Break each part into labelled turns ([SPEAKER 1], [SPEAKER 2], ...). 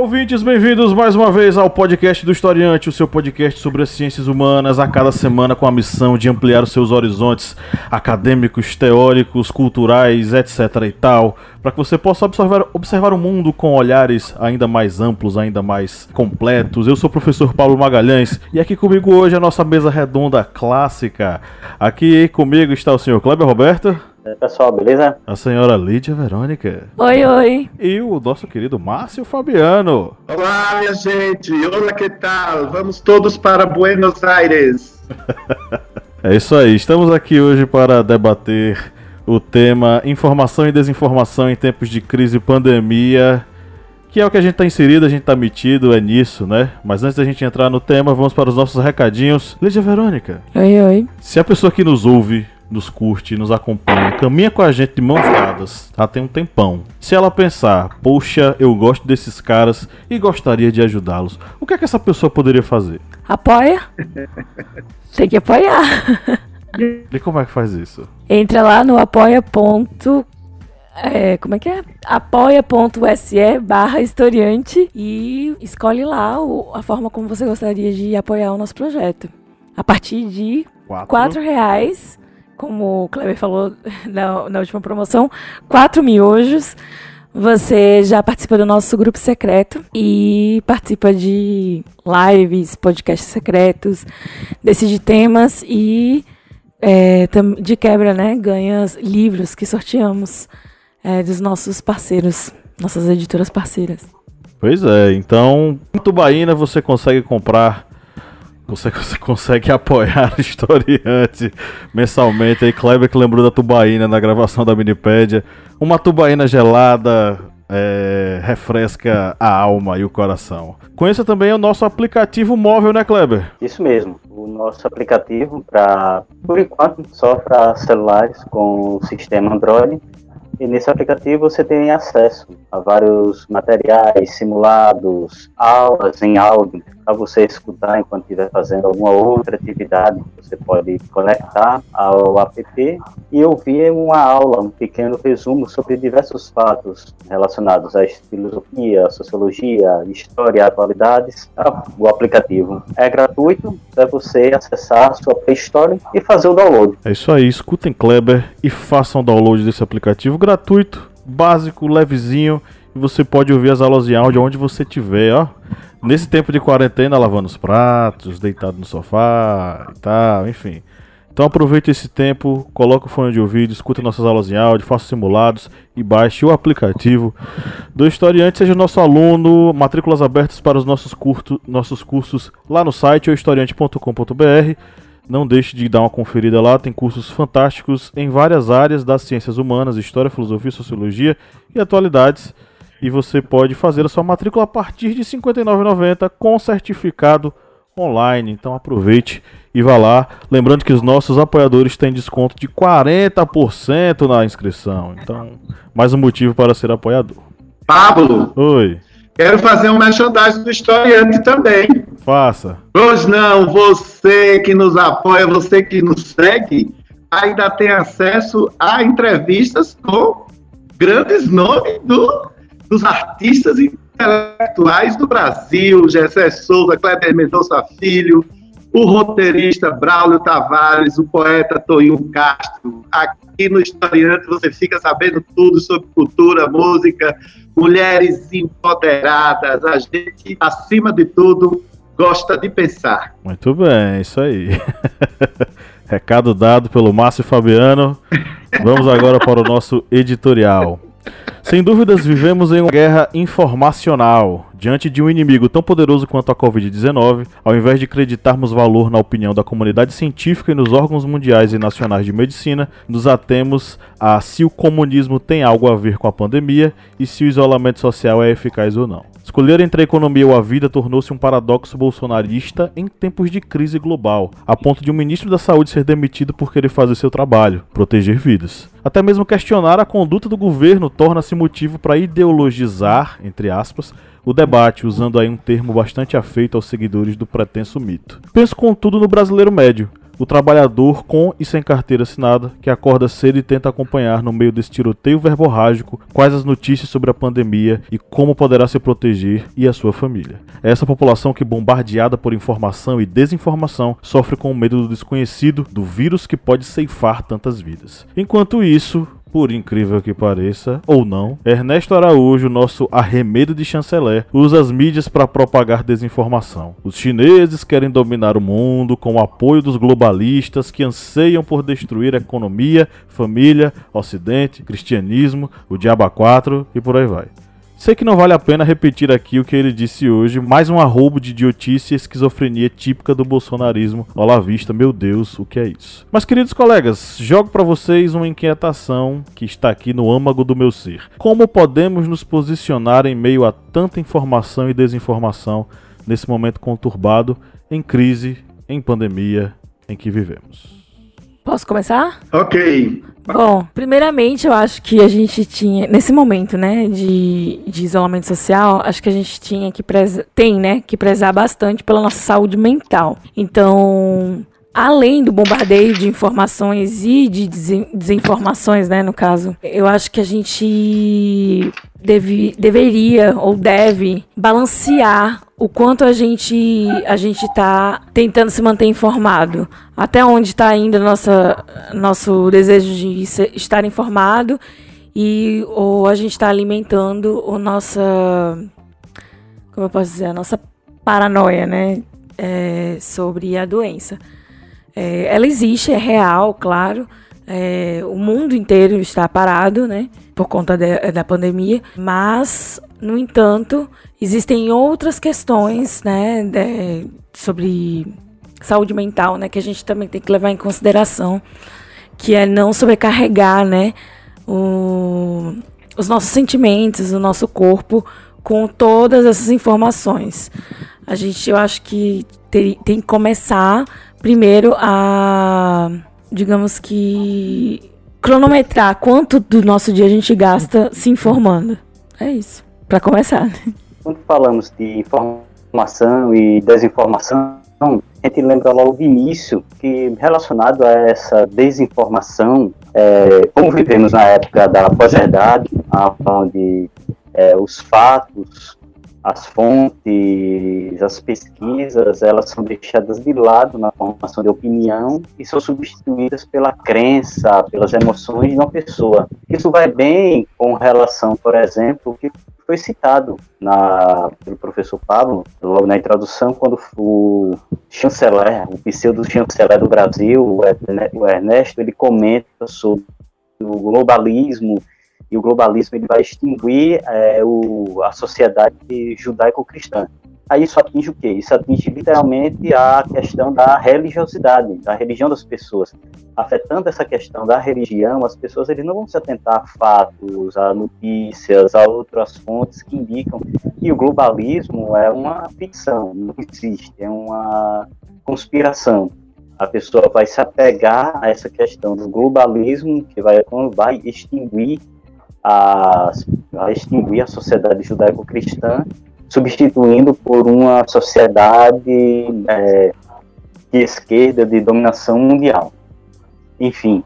[SPEAKER 1] Ouvintes, bem-vindos mais uma vez ao podcast do Historiante, o seu podcast sobre as ciências humanas, a cada semana com a missão de ampliar os seus horizontes acadêmicos, teóricos, culturais, etc. e tal, para que você possa observar, observar o mundo com olhares ainda mais amplos, ainda mais completos. Eu sou o professor Paulo Magalhães e aqui comigo hoje a nossa mesa redonda clássica. Aqui comigo está o senhor Kleber Roberto.
[SPEAKER 2] Aí, pessoal, beleza?
[SPEAKER 1] A senhora Lídia Verônica.
[SPEAKER 3] Oi, oi.
[SPEAKER 1] E o nosso querido Márcio Fabiano.
[SPEAKER 4] Olá, minha gente. Olá, que tal? Vamos todos para Buenos Aires.
[SPEAKER 1] é isso aí. Estamos aqui hoje para debater o tema informação e desinformação em tempos de crise e pandemia. Que é o que a gente está inserido, a gente está metido, é nisso, né? Mas antes da gente entrar no tema, vamos para os nossos recadinhos. Lídia Verônica.
[SPEAKER 3] Oi, oi.
[SPEAKER 1] Se a pessoa que nos ouve nos curte, nos acompanha, caminha com a gente de mãos dadas, há tem um tempão. Se ela pensar, poxa, eu gosto desses caras e gostaria de ajudá-los, o que é que essa pessoa poderia fazer?
[SPEAKER 3] Apoia. Tem que apoiar.
[SPEAKER 1] E como é que faz isso?
[SPEAKER 3] Entra lá no apoia. É, como é que é? apoia.se barra historiante e escolhe lá o, a forma como você gostaria de apoiar o nosso projeto. A partir de
[SPEAKER 1] Quatro.
[SPEAKER 3] quatro reais como o Kleber falou na, na última promoção, quatro miojos. Você já participa do nosso grupo secreto e participa de lives, podcasts secretos, decide temas e é, de quebra, né? Ganha livros que sorteamos é, dos nossos parceiros, nossas editoras parceiras.
[SPEAKER 1] Pois é, então, em Tubaína você consegue comprar você, você consegue apoiar o historiante mensalmente. Aí Kleber que lembrou da tubaína na gravação da Minipédia. Uma tubaína gelada é, refresca a alma e o coração. Conheça também o nosso aplicativo móvel, né, Kleber?
[SPEAKER 2] Isso mesmo. O nosso aplicativo, para por enquanto, só para celulares com o sistema Android. E nesse aplicativo você tem acesso a vários materiais simulados, aulas em áudio, para você escutar enquanto estiver fazendo alguma outra atividade. Você pode conectar ao app e ouvir uma aula, um pequeno resumo sobre diversos fatos relacionados à filosofia, sociologia, história, atualidades. O aplicativo é gratuito para você acessar a sua Play Store e fazer o download.
[SPEAKER 1] É isso aí, escutem Kleber e façam o download desse aplicativo gratuito, básico, levezinho você pode ouvir as aulas de áudio onde você estiver, ó. Nesse tempo de quarentena, lavando os pratos, deitado no sofá e tal, enfim. Então aproveite esse tempo, coloque o fone de ouvido, escuta nossas aulas em áudio, faça simulados e baixe o aplicativo do Historiante. Seja nosso aluno, matrículas abertas para os nossos, curto, nossos cursos lá no site historiante.com.br. Não deixe de dar uma conferida lá, tem cursos fantásticos em várias áreas das ciências humanas, história, filosofia, sociologia e atualidades e você pode fazer a sua matrícula a partir de R$ 59,90 com certificado online. Então aproveite e vá lá. Lembrando que os nossos apoiadores têm desconto de 40% na inscrição. Então, mais um motivo para ser apoiador.
[SPEAKER 4] Pablo.
[SPEAKER 1] Oi.
[SPEAKER 4] Quero fazer um merchandising do historiante também.
[SPEAKER 1] Faça.
[SPEAKER 4] Pois não, você que nos apoia, você que nos segue, ainda tem acesso a entrevistas com grandes nomes do dos artistas intelectuais do Brasil, Gessé Souza, Kleber Mendonça Filho, o roteirista Braulio Tavares, o poeta Toinho Castro. Aqui no Historiante você fica sabendo tudo sobre cultura, música, mulheres empoderadas. A gente, acima de tudo, gosta de pensar.
[SPEAKER 1] Muito bem, isso aí. Recado dado pelo Márcio Fabiano. Vamos agora para o nosso editorial. Sem dúvidas, vivemos em uma guerra informacional. Diante de um inimigo tão poderoso quanto a Covid-19, ao invés de acreditarmos valor na opinião da comunidade científica e nos órgãos mundiais e nacionais de medicina, nos atemos a se o comunismo tem algo a ver com a pandemia e se o isolamento social é eficaz ou não. Escolher entre a economia ou a vida tornou-se um paradoxo bolsonarista em tempos de crise global, a ponto de um ministro da Saúde ser demitido por querer fazer seu trabalho, proteger vidas. Até mesmo questionar a conduta do governo torna-se motivo para ideologizar, entre aspas, o debate, usando aí um termo bastante afeito aos seguidores do pretenso mito. Penso contudo no brasileiro médio, o trabalhador com e sem carteira assinada, que acorda cedo e tenta acompanhar no meio desse tiroteio verborrágico quais as notícias sobre a pandemia e como poderá se proteger e a sua família. É essa população que, bombardeada por informação e desinformação, sofre com o medo do desconhecido, do vírus que pode ceifar tantas vidas. Enquanto isso, por incrível que pareça, ou não, Ernesto Araújo, nosso arremedo de chanceler, usa as mídias para propagar desinformação. Os chineses querem dominar o mundo com o apoio dos globalistas que anseiam por destruir a economia, família, ocidente, cristianismo, o diabo 4 e por aí vai. Sei que não vale a pena repetir aqui o que ele disse hoje, mais um arrobo de idiotice e esquizofrenia típica do bolsonarismo. Olá vista, meu Deus, o que é isso? Mas queridos colegas, jogo para vocês uma inquietação que está aqui no âmago do meu ser. Como podemos nos posicionar em meio a tanta informação e desinformação nesse momento conturbado, em crise, em pandemia em que vivemos?
[SPEAKER 3] Posso começar?
[SPEAKER 4] Ok.
[SPEAKER 3] Bom, primeiramente eu acho que a gente tinha, nesse momento, né, de, de isolamento social, acho que a gente tinha que prezar, tem, né, que prezar bastante pela nossa saúde mental. Então, além do bombardeio de informações e de desinformações, né, no caso, eu acho que a gente deve, deveria ou deve balancear o quanto a gente a gente está tentando se manter informado, até onde está ainda nossa nosso desejo de estar informado e ou a gente está alimentando o nossa como eu posso dizer a nossa paranoia, né, é, sobre a doença. É, ela existe, é real, claro. É, o mundo inteiro está parado, né? Por conta de, da pandemia. Mas, no entanto, existem outras questões, né? De, sobre saúde mental, né? Que a gente também tem que levar em consideração. Que é não sobrecarregar, né? O, os nossos sentimentos, o nosso corpo com todas essas informações. A gente, eu acho que tem, tem que começar primeiro a, digamos que, cronometrar quanto do nosso dia a gente gasta se informando. É isso, para começar.
[SPEAKER 2] Quando falamos de informação e desinformação, a gente lembra logo do início que relacionado a essa desinformação, é, como vivemos na época da pós-verdade, onde é, os fatos as fontes, as pesquisas, elas são deixadas de lado na formação de opinião e são substituídas pela crença, pelas emoções de uma pessoa. Isso vai bem com relação, por exemplo, que foi citado na, pelo professor Pablo, logo na introdução, quando o chanceler, o pseudo-chanceler do Brasil, o Ernesto, ele comenta sobre o globalismo e o globalismo ele vai extinguir é, o, a sociedade judaico-cristã. Aí isso atinge o quê? Isso atinge literalmente a questão da religiosidade, da religião das pessoas. Afetando essa questão da religião, as pessoas eles não vão se atentar a fatos, a notícias, a outras fontes que indicam que o globalismo é uma ficção, não existe, é uma conspiração. A pessoa vai se apegar a essa questão do globalismo que vai, vai extinguir a, a extinguir a sociedade judaico-cristã, substituindo por uma sociedade é, de esquerda, de dominação mundial. Enfim,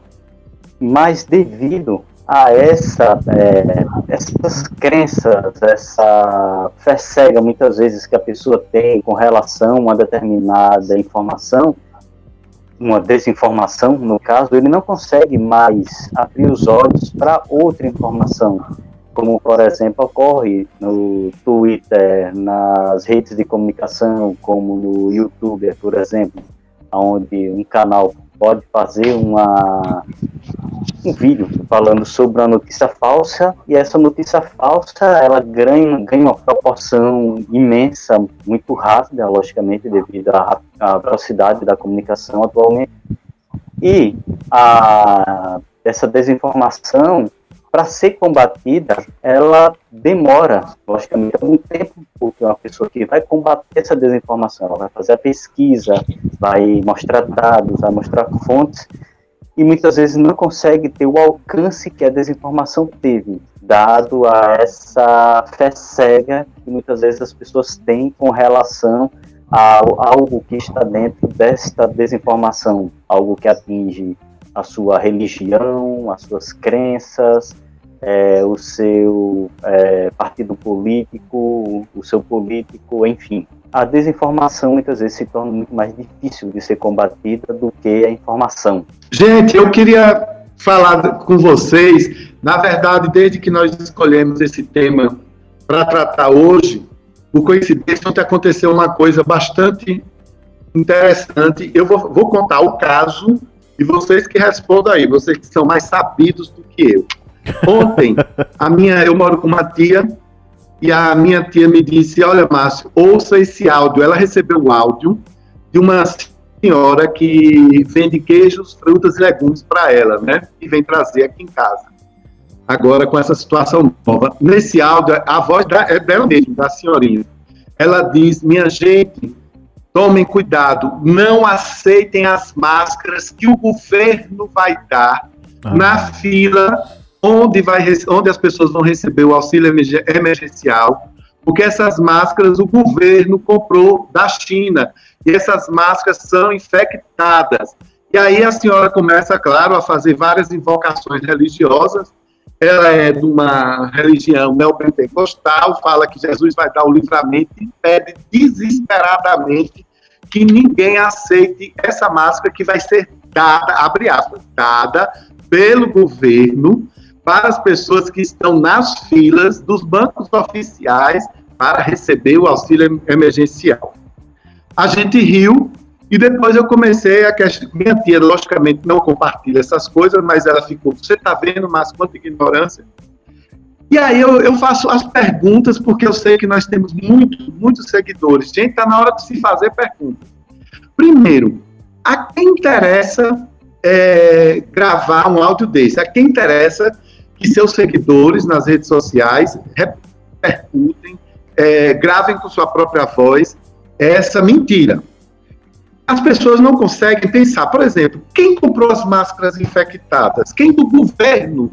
[SPEAKER 2] mas devido a essa, é, essas crenças, essa fé cega muitas vezes que a pessoa tem com relação a uma determinada informação, uma desinformação, no caso, ele não consegue mais abrir os olhos para outra informação, como, por exemplo, ocorre no Twitter, nas redes de comunicação, como no YouTube, por exemplo, onde um canal pode fazer uma, um vídeo falando sobre uma notícia falsa e essa notícia falsa ela ganha, ganha uma proporção imensa, muito rápida, logicamente devido à, à velocidade da comunicação atualmente. E a, essa desinformação para ser combatida, ela demora, logicamente, algum tempo, porque uma pessoa que vai combater essa desinformação, ela vai fazer a pesquisa, vai mostrar dados, vai mostrar fontes, e muitas vezes não consegue ter o alcance que a desinformação teve. dado a essa fé cega que muitas vezes as pessoas têm com relação a algo que está dentro desta desinformação, algo que atinge a sua religião, as suas crenças, é, o seu é, partido político, o seu político, enfim. A desinformação muitas vezes se torna muito mais difícil de ser combatida do que a informação.
[SPEAKER 4] Gente, eu queria falar com vocês, na verdade, desde que nós escolhemos esse tema para tratar hoje, por coincidência, ontem aconteceu uma coisa bastante interessante. Eu vou, vou contar o caso e vocês que respondam aí, vocês que são mais sabidos do que eu. Ontem, a minha, eu moro com uma tia e a minha tia me disse: Olha, Márcio, ouça esse áudio. Ela recebeu o áudio de uma senhora que vende queijos, frutas e legumes para ela, né? E vem trazer aqui em casa. Agora, com essa situação nova. Nesse áudio, a voz da, é dela mesmo, da senhorinha. Ela diz: Minha gente, tomem cuidado, não aceitem as máscaras que o governo vai dar ah. na fila onde, vai, onde as pessoas vão receber o auxílio emergencial, porque essas máscaras o governo comprou da China e essas máscaras são infectadas. E aí a senhora começa, claro, a fazer várias invocações religiosas. Ela é de uma religião neopentecostal, fala que Jesus vai dar o livramento e pede desesperadamente que ninguém aceite essa máscara que vai ser dada, abre aspas, dada pelo governo para as pessoas que estão nas filas dos bancos oficiais para receber o auxílio emergencial. A gente riu e depois eu comecei a questionar. Minha tia, logicamente, não compartilha essas coisas, mas ela ficou: Você está vendo, mas quanta ignorância? E aí eu, eu, faço as perguntas, porque eu sei que nós temos muitos, muitos seguidores. Gente, está na hora de se fazer perguntas. Primeiro, a quem interessa é, gravar um áudio desse? A quem interessa que seus seguidores nas redes sociais repercutem, é, gravem com sua própria voz essa mentira. As pessoas não conseguem pensar, por exemplo, quem comprou as máscaras infectadas? Quem do governo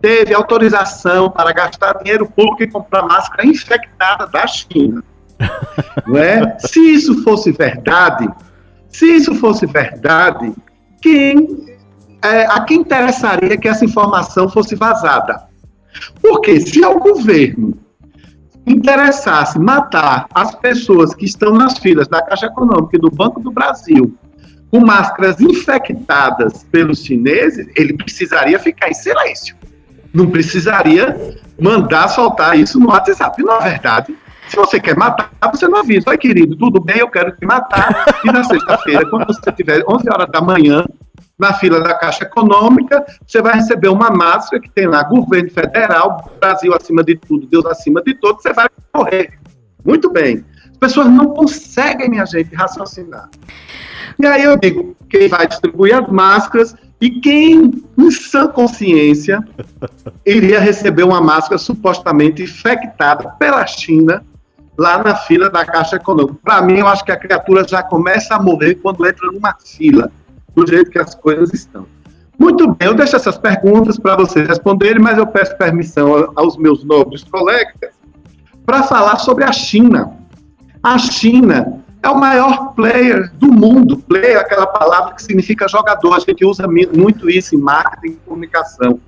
[SPEAKER 4] teve autorização para gastar dinheiro público e comprar máscara infectada da China? não é? Se isso fosse verdade, se isso fosse verdade, quem é, a quem interessaria que essa informação fosse vazada. Porque se ao governo interessasse matar as pessoas que estão nas filas da Caixa Econômica e do Banco do Brasil com máscaras infectadas pelos chineses, ele precisaria ficar em silêncio. Não precisaria mandar soltar isso no WhatsApp. Na verdade, se você quer matar, você não avisa. Oi, querido, tudo bem? Eu quero te matar. E na sexta-feira, quando você tiver 11 horas da manhã, na fila da Caixa Econômica, você vai receber uma máscara que tem lá governo federal, Brasil acima de tudo, Deus acima de todos, você vai morrer. Muito bem. As pessoas não conseguem, minha gente, raciocinar. E aí eu digo, quem vai distribuir as máscaras e quem, em sã consciência, iria receber uma máscara supostamente infectada pela China lá na fila da Caixa Econômica. Para mim, eu acho que a criatura já começa a morrer quando entra numa fila do jeito que as coisas estão. Muito bem, eu deixo essas perguntas para vocês responderem, mas eu peço permissão aos meus nobres colegas para falar sobre a China. A China é o maior player do mundo. Player é aquela palavra que significa jogador. A gente usa muito isso em marketing e comunicação.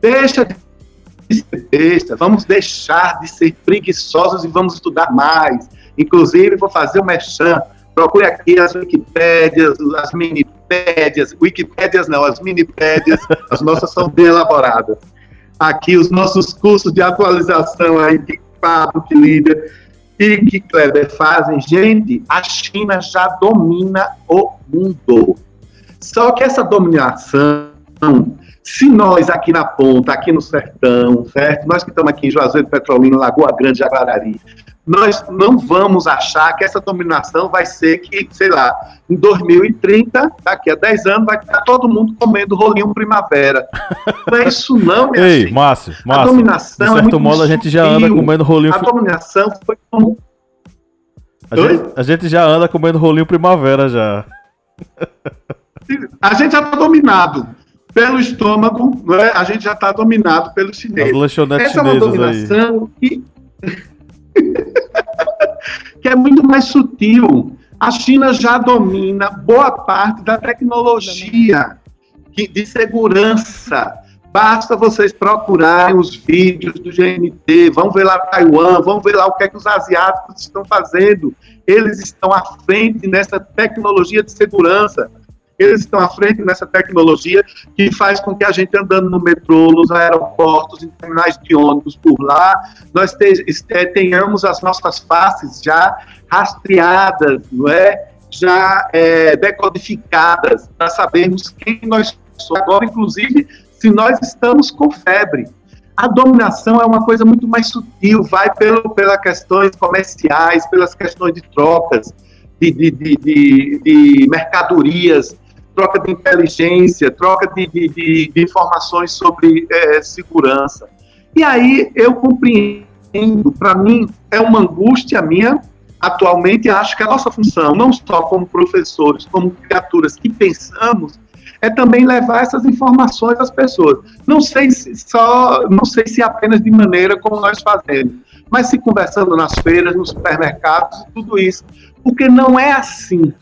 [SPEAKER 4] Deixa de ser besta, vamos deixar de ser preguiçosos e vamos estudar mais. Inclusive, vou fazer o um merchan. Procure aqui as Wikipédias, as mini Wikipédias, não, as minipédias, as nossas são bem elaboradas. Aqui os nossos cursos de atualização aí, que Pablo, que Líder e que Kleber fazem, gente, a China já domina o mundo. Só que essa dominação, se nós aqui na ponta, aqui no sertão, certo? Nós que estamos aqui em Juazeiro, Petrolina, Lagoa Grande, Jaguarari, nós não vamos achar que essa dominação vai ser que, sei lá, em 2030, daqui a 10 anos, vai estar todo mundo comendo rolinho primavera. Não é isso não, minha
[SPEAKER 1] Ei, gente. Márcio, Márcio, a dominação de é certo é modo a gente já anda comendo rolinho...
[SPEAKER 4] A dominação foi como...
[SPEAKER 1] A gente, a gente, já anda comendo rolinho primavera já.
[SPEAKER 4] A gente já está dominado. pelo estômago, não é? a gente já está dominado pelos chineses.
[SPEAKER 1] Essa é uma
[SPEAKER 4] dominação que... que é muito mais sutil. A China já domina boa parte da tecnologia de segurança. Basta vocês procurarem os vídeos do GNT, vão ver lá Taiwan, vão ver lá o que é que os asiáticos estão fazendo. Eles estão à frente nessa tecnologia de segurança. Eles estão à frente nessa tecnologia que faz com que a gente andando no metrô, nos aeroportos, em terminais de ônibus por lá, nós tenhamos as nossas faces já rastreadas, não é? já é, decodificadas para sabermos quem nós somos. Agora, inclusive, se nós estamos com febre. A dominação é uma coisa muito mais sutil, vai pelo, pelas questões comerciais, pelas questões de trocas, de, de, de, de, de mercadorias, troca de inteligência, troca de, de, de, de informações sobre é, segurança. E aí eu compreendo, para mim, é uma angústia minha. Atualmente, acho que a nossa função, não só como professores, como criaturas que pensamos, é também levar essas informações às pessoas. Não sei se só, não sei se apenas de maneira como nós fazemos, mas se conversando nas feiras, nos supermercados, tudo isso, porque não é assim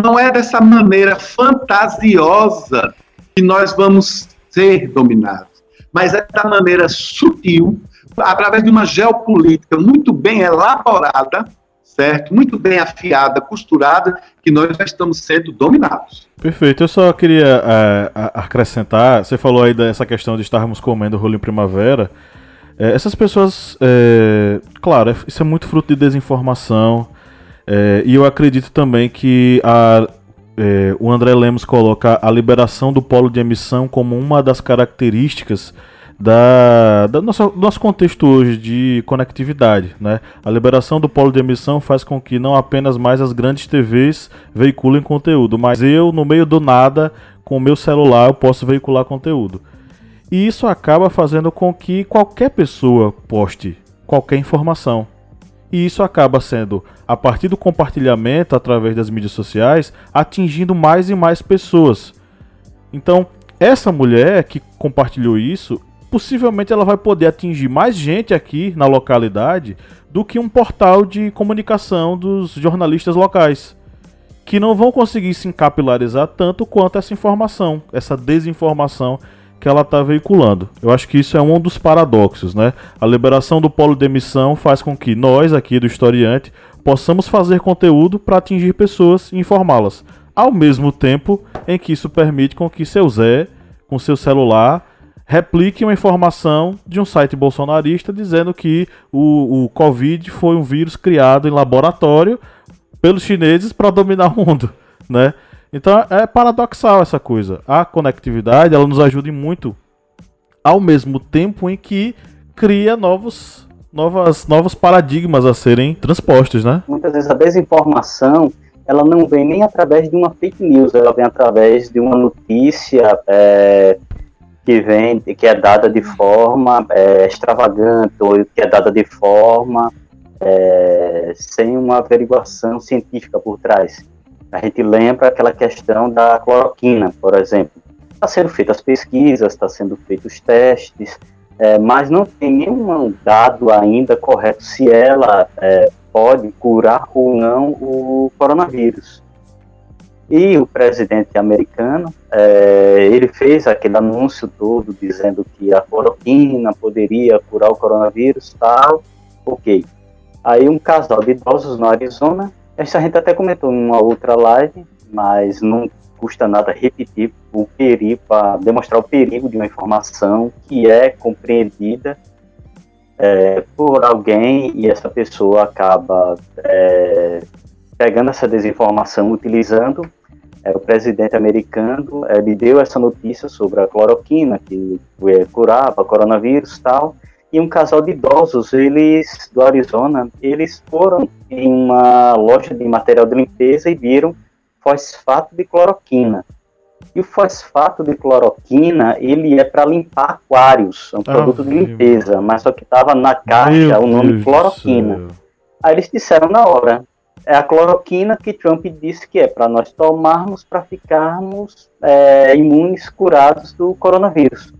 [SPEAKER 4] não é dessa maneira fantasiosa que nós vamos ser dominados, mas é da maneira sutil, através de uma geopolítica muito bem elaborada, certo? Muito bem afiada, costurada, que nós já estamos sendo dominados.
[SPEAKER 1] Perfeito. Eu só queria é, acrescentar, você falou aí dessa questão de estarmos comendo rolo em primavera. É, essas pessoas, é, claro, isso é muito fruto de desinformação. É, e eu acredito também que a, é, o André Lemos coloca a liberação do polo de emissão como uma das características da, da nossa, do nosso contexto hoje de conectividade. Né? A liberação do polo de emissão faz com que não apenas mais as grandes TVs veiculem conteúdo, mas eu, no meio do nada, com o meu celular, eu posso veicular conteúdo. E isso acaba fazendo com que qualquer pessoa poste qualquer informação. E isso acaba sendo, a partir do compartilhamento através das mídias sociais, atingindo mais e mais pessoas. Então, essa mulher que compartilhou isso, possivelmente ela vai poder atingir mais gente aqui na localidade do que um portal de comunicação dos jornalistas locais, que não vão conseguir se capilarizar tanto quanto essa informação, essa desinformação que ela está veiculando. Eu acho que isso é um dos paradoxos, né? A liberação do polo de emissão faz com que nós aqui do Historiante possamos fazer conteúdo para atingir pessoas e informá-las, ao mesmo tempo em que isso permite com que seu Zé, com seu celular, replique uma informação de um site bolsonarista dizendo que o, o Covid foi um vírus criado em laboratório pelos chineses para dominar o mundo, né? Então é paradoxal essa coisa. A conectividade ela nos ajuda muito ao mesmo tempo em que cria novos, novas, novos paradigmas a serem transpostos, né?
[SPEAKER 2] Muitas vezes a desinformação ela não vem nem através de uma fake news, ela vem através de uma notícia é, que vem, que é dada de forma é, extravagante ou que é dada de forma é, sem uma averiguação científica por trás. A gente lembra aquela questão da cloroquina, por exemplo. Está sendo feitas pesquisas, está sendo feitos testes, é, mas não tem nenhum dado ainda correto se ela é, pode curar ou não o coronavírus. E o presidente americano, é, ele fez aquele anúncio todo dizendo que a cloroquina poderia curar o coronavírus, tal, ok. Aí um casal de idosos no Arizona essa a gente até comentou numa outra live, mas não custa nada repetir o perigo, para demonstrar o perigo de uma informação que é compreendida é, por alguém e essa pessoa acaba é, pegando essa desinformação, utilizando. É, o presidente americano ele deu essa notícia sobre a cloroquina, que curava coronavírus tal, e um casal de idosos, eles do Arizona, eles foram em uma loja de material de limpeza e viram fosfato de cloroquina. E o fosfato de cloroquina, ele é para limpar aquários, é um produto de limpeza, mas só que estava na caixa o nome Deus cloroquina. Aí eles disseram na hora, é a cloroquina que Trump disse que é para nós tomarmos para ficarmos é, imunes, curados do coronavírus.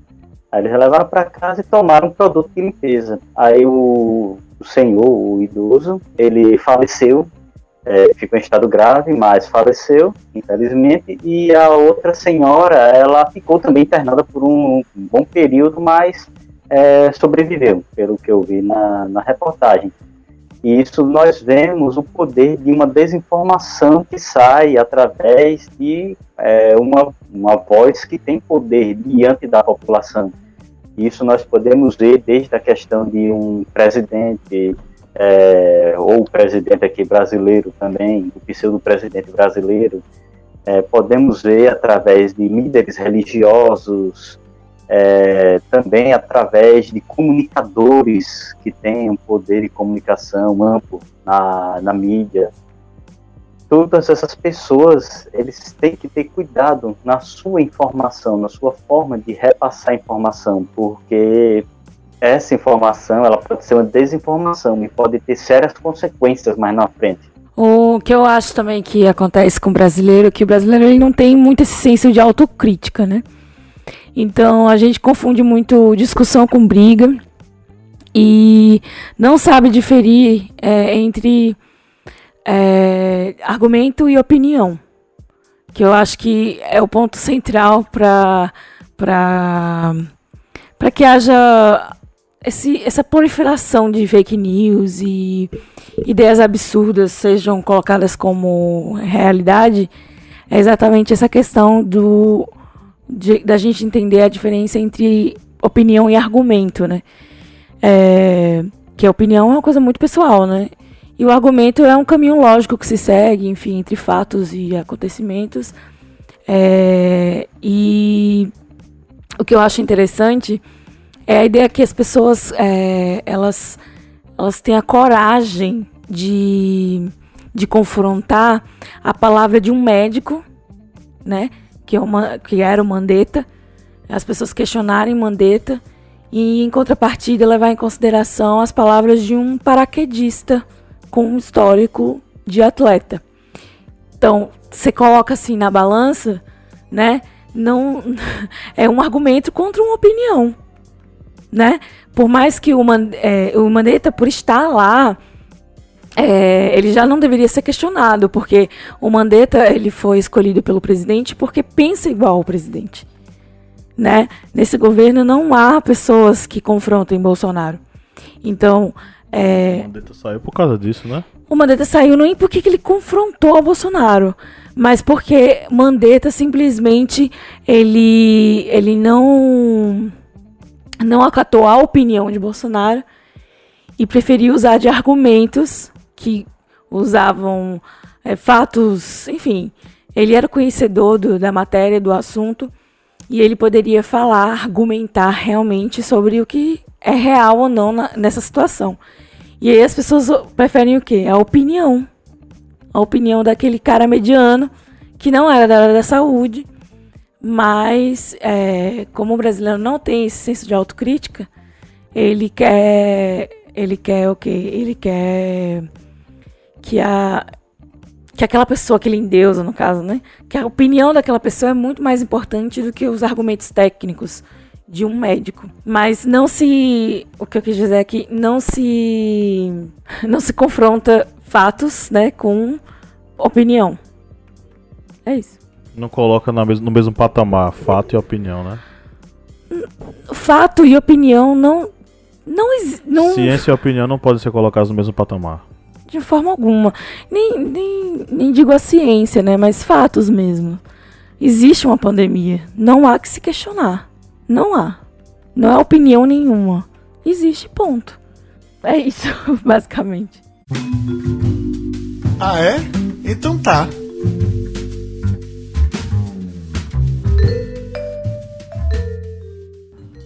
[SPEAKER 2] Aí eles levaram para casa e tomaram um produto de limpeza. Aí o, o senhor, o idoso, ele faleceu, é, ficou em estado grave, mas faleceu, infelizmente. E a outra senhora, ela ficou também internada por um, um bom período, mas é, sobreviveu, pelo que eu vi na, na reportagem. E isso nós vemos o poder de uma desinformação que sai através de é, uma, uma voz que tem poder diante da população. Isso nós podemos ver desde a questão de um presidente, é, ou presidente aqui brasileiro também, o pseudo-presidente brasileiro, é, podemos ver através de líderes religiosos, é, também através de comunicadores que têm um poder de comunicação amplo na, na mídia. Todas essas pessoas, eles têm que ter cuidado na sua informação, na sua forma de repassar informação, porque essa informação ela pode ser uma desinformação e pode ter sérias consequências mais na frente.
[SPEAKER 3] O que eu acho também que acontece com o brasileiro é que o brasileiro ele não tem muito esse senso de autocrítica, né? Então a gente confunde muito discussão com briga e não sabe diferir é, entre é, argumento e opinião, que eu acho que é o ponto central para para que haja esse, essa proliferação de fake news e ideias absurdas sejam colocadas como realidade é exatamente essa questão do de, da gente entender a diferença entre opinião e argumento, né? É, que a opinião é uma coisa muito pessoal, né? E o argumento é um caminho lógico que se segue, enfim, entre fatos e acontecimentos. É, e o que eu acho interessante é a ideia que as pessoas é, elas, elas têm a coragem de, de confrontar a palavra de um médico, né? Que, é uma, que era o Mandetta, as pessoas questionarem Mandetta e, em contrapartida, levar em consideração as palavras de um paraquedista com um histórico de atleta. Então, você coloca assim na balança, né? Não é um argumento contra uma opinião, né? Por mais que o, é, o Mandetta, por estar lá, é, ele já não deveria ser questionado, porque o Mandetta ele foi escolhido pelo presidente porque pensa igual ao presidente. Né? Nesse governo não há pessoas que confrontem Bolsonaro. Então. É,
[SPEAKER 1] o Mandetta saiu por causa disso, né?
[SPEAKER 3] O Mandetta saiu não é porque ele confrontou o Bolsonaro, mas porque Mandetta simplesmente ele, ele não, não acatou a opinião de Bolsonaro e preferiu usar de argumentos que usavam é, fatos, enfim. Ele era conhecedor do, da matéria, do assunto, e ele poderia falar, argumentar realmente sobre o que é real ou não na, nessa situação. E aí as pessoas preferem o quê? A opinião. A opinião daquele cara mediano, que não era da área da saúde, mas é, como o brasileiro não tem esse senso de autocrítica, ele quer. Ele quer o quê? Ele quer que a que aquela pessoa que ele endeusa, no caso, né? Que a opinião daquela pessoa é muito mais importante do que os argumentos técnicos de um médico. Mas não se. O que eu quis dizer é que não se. Não se confronta fatos, né? Com opinião. É isso.
[SPEAKER 1] Não coloca no mesmo, no mesmo patamar fato e opinião, né?
[SPEAKER 3] Fato e opinião não. Não, não...
[SPEAKER 1] Ciência e opinião não podem ser colocados no mesmo patamar
[SPEAKER 3] de forma alguma. Nem, nem, nem digo a ciência, né? Mas fatos mesmo. Existe uma pandemia. Não há que se questionar. Não há. Não há opinião nenhuma. Existe, ponto. É isso, basicamente.
[SPEAKER 5] Ah, é? Então tá.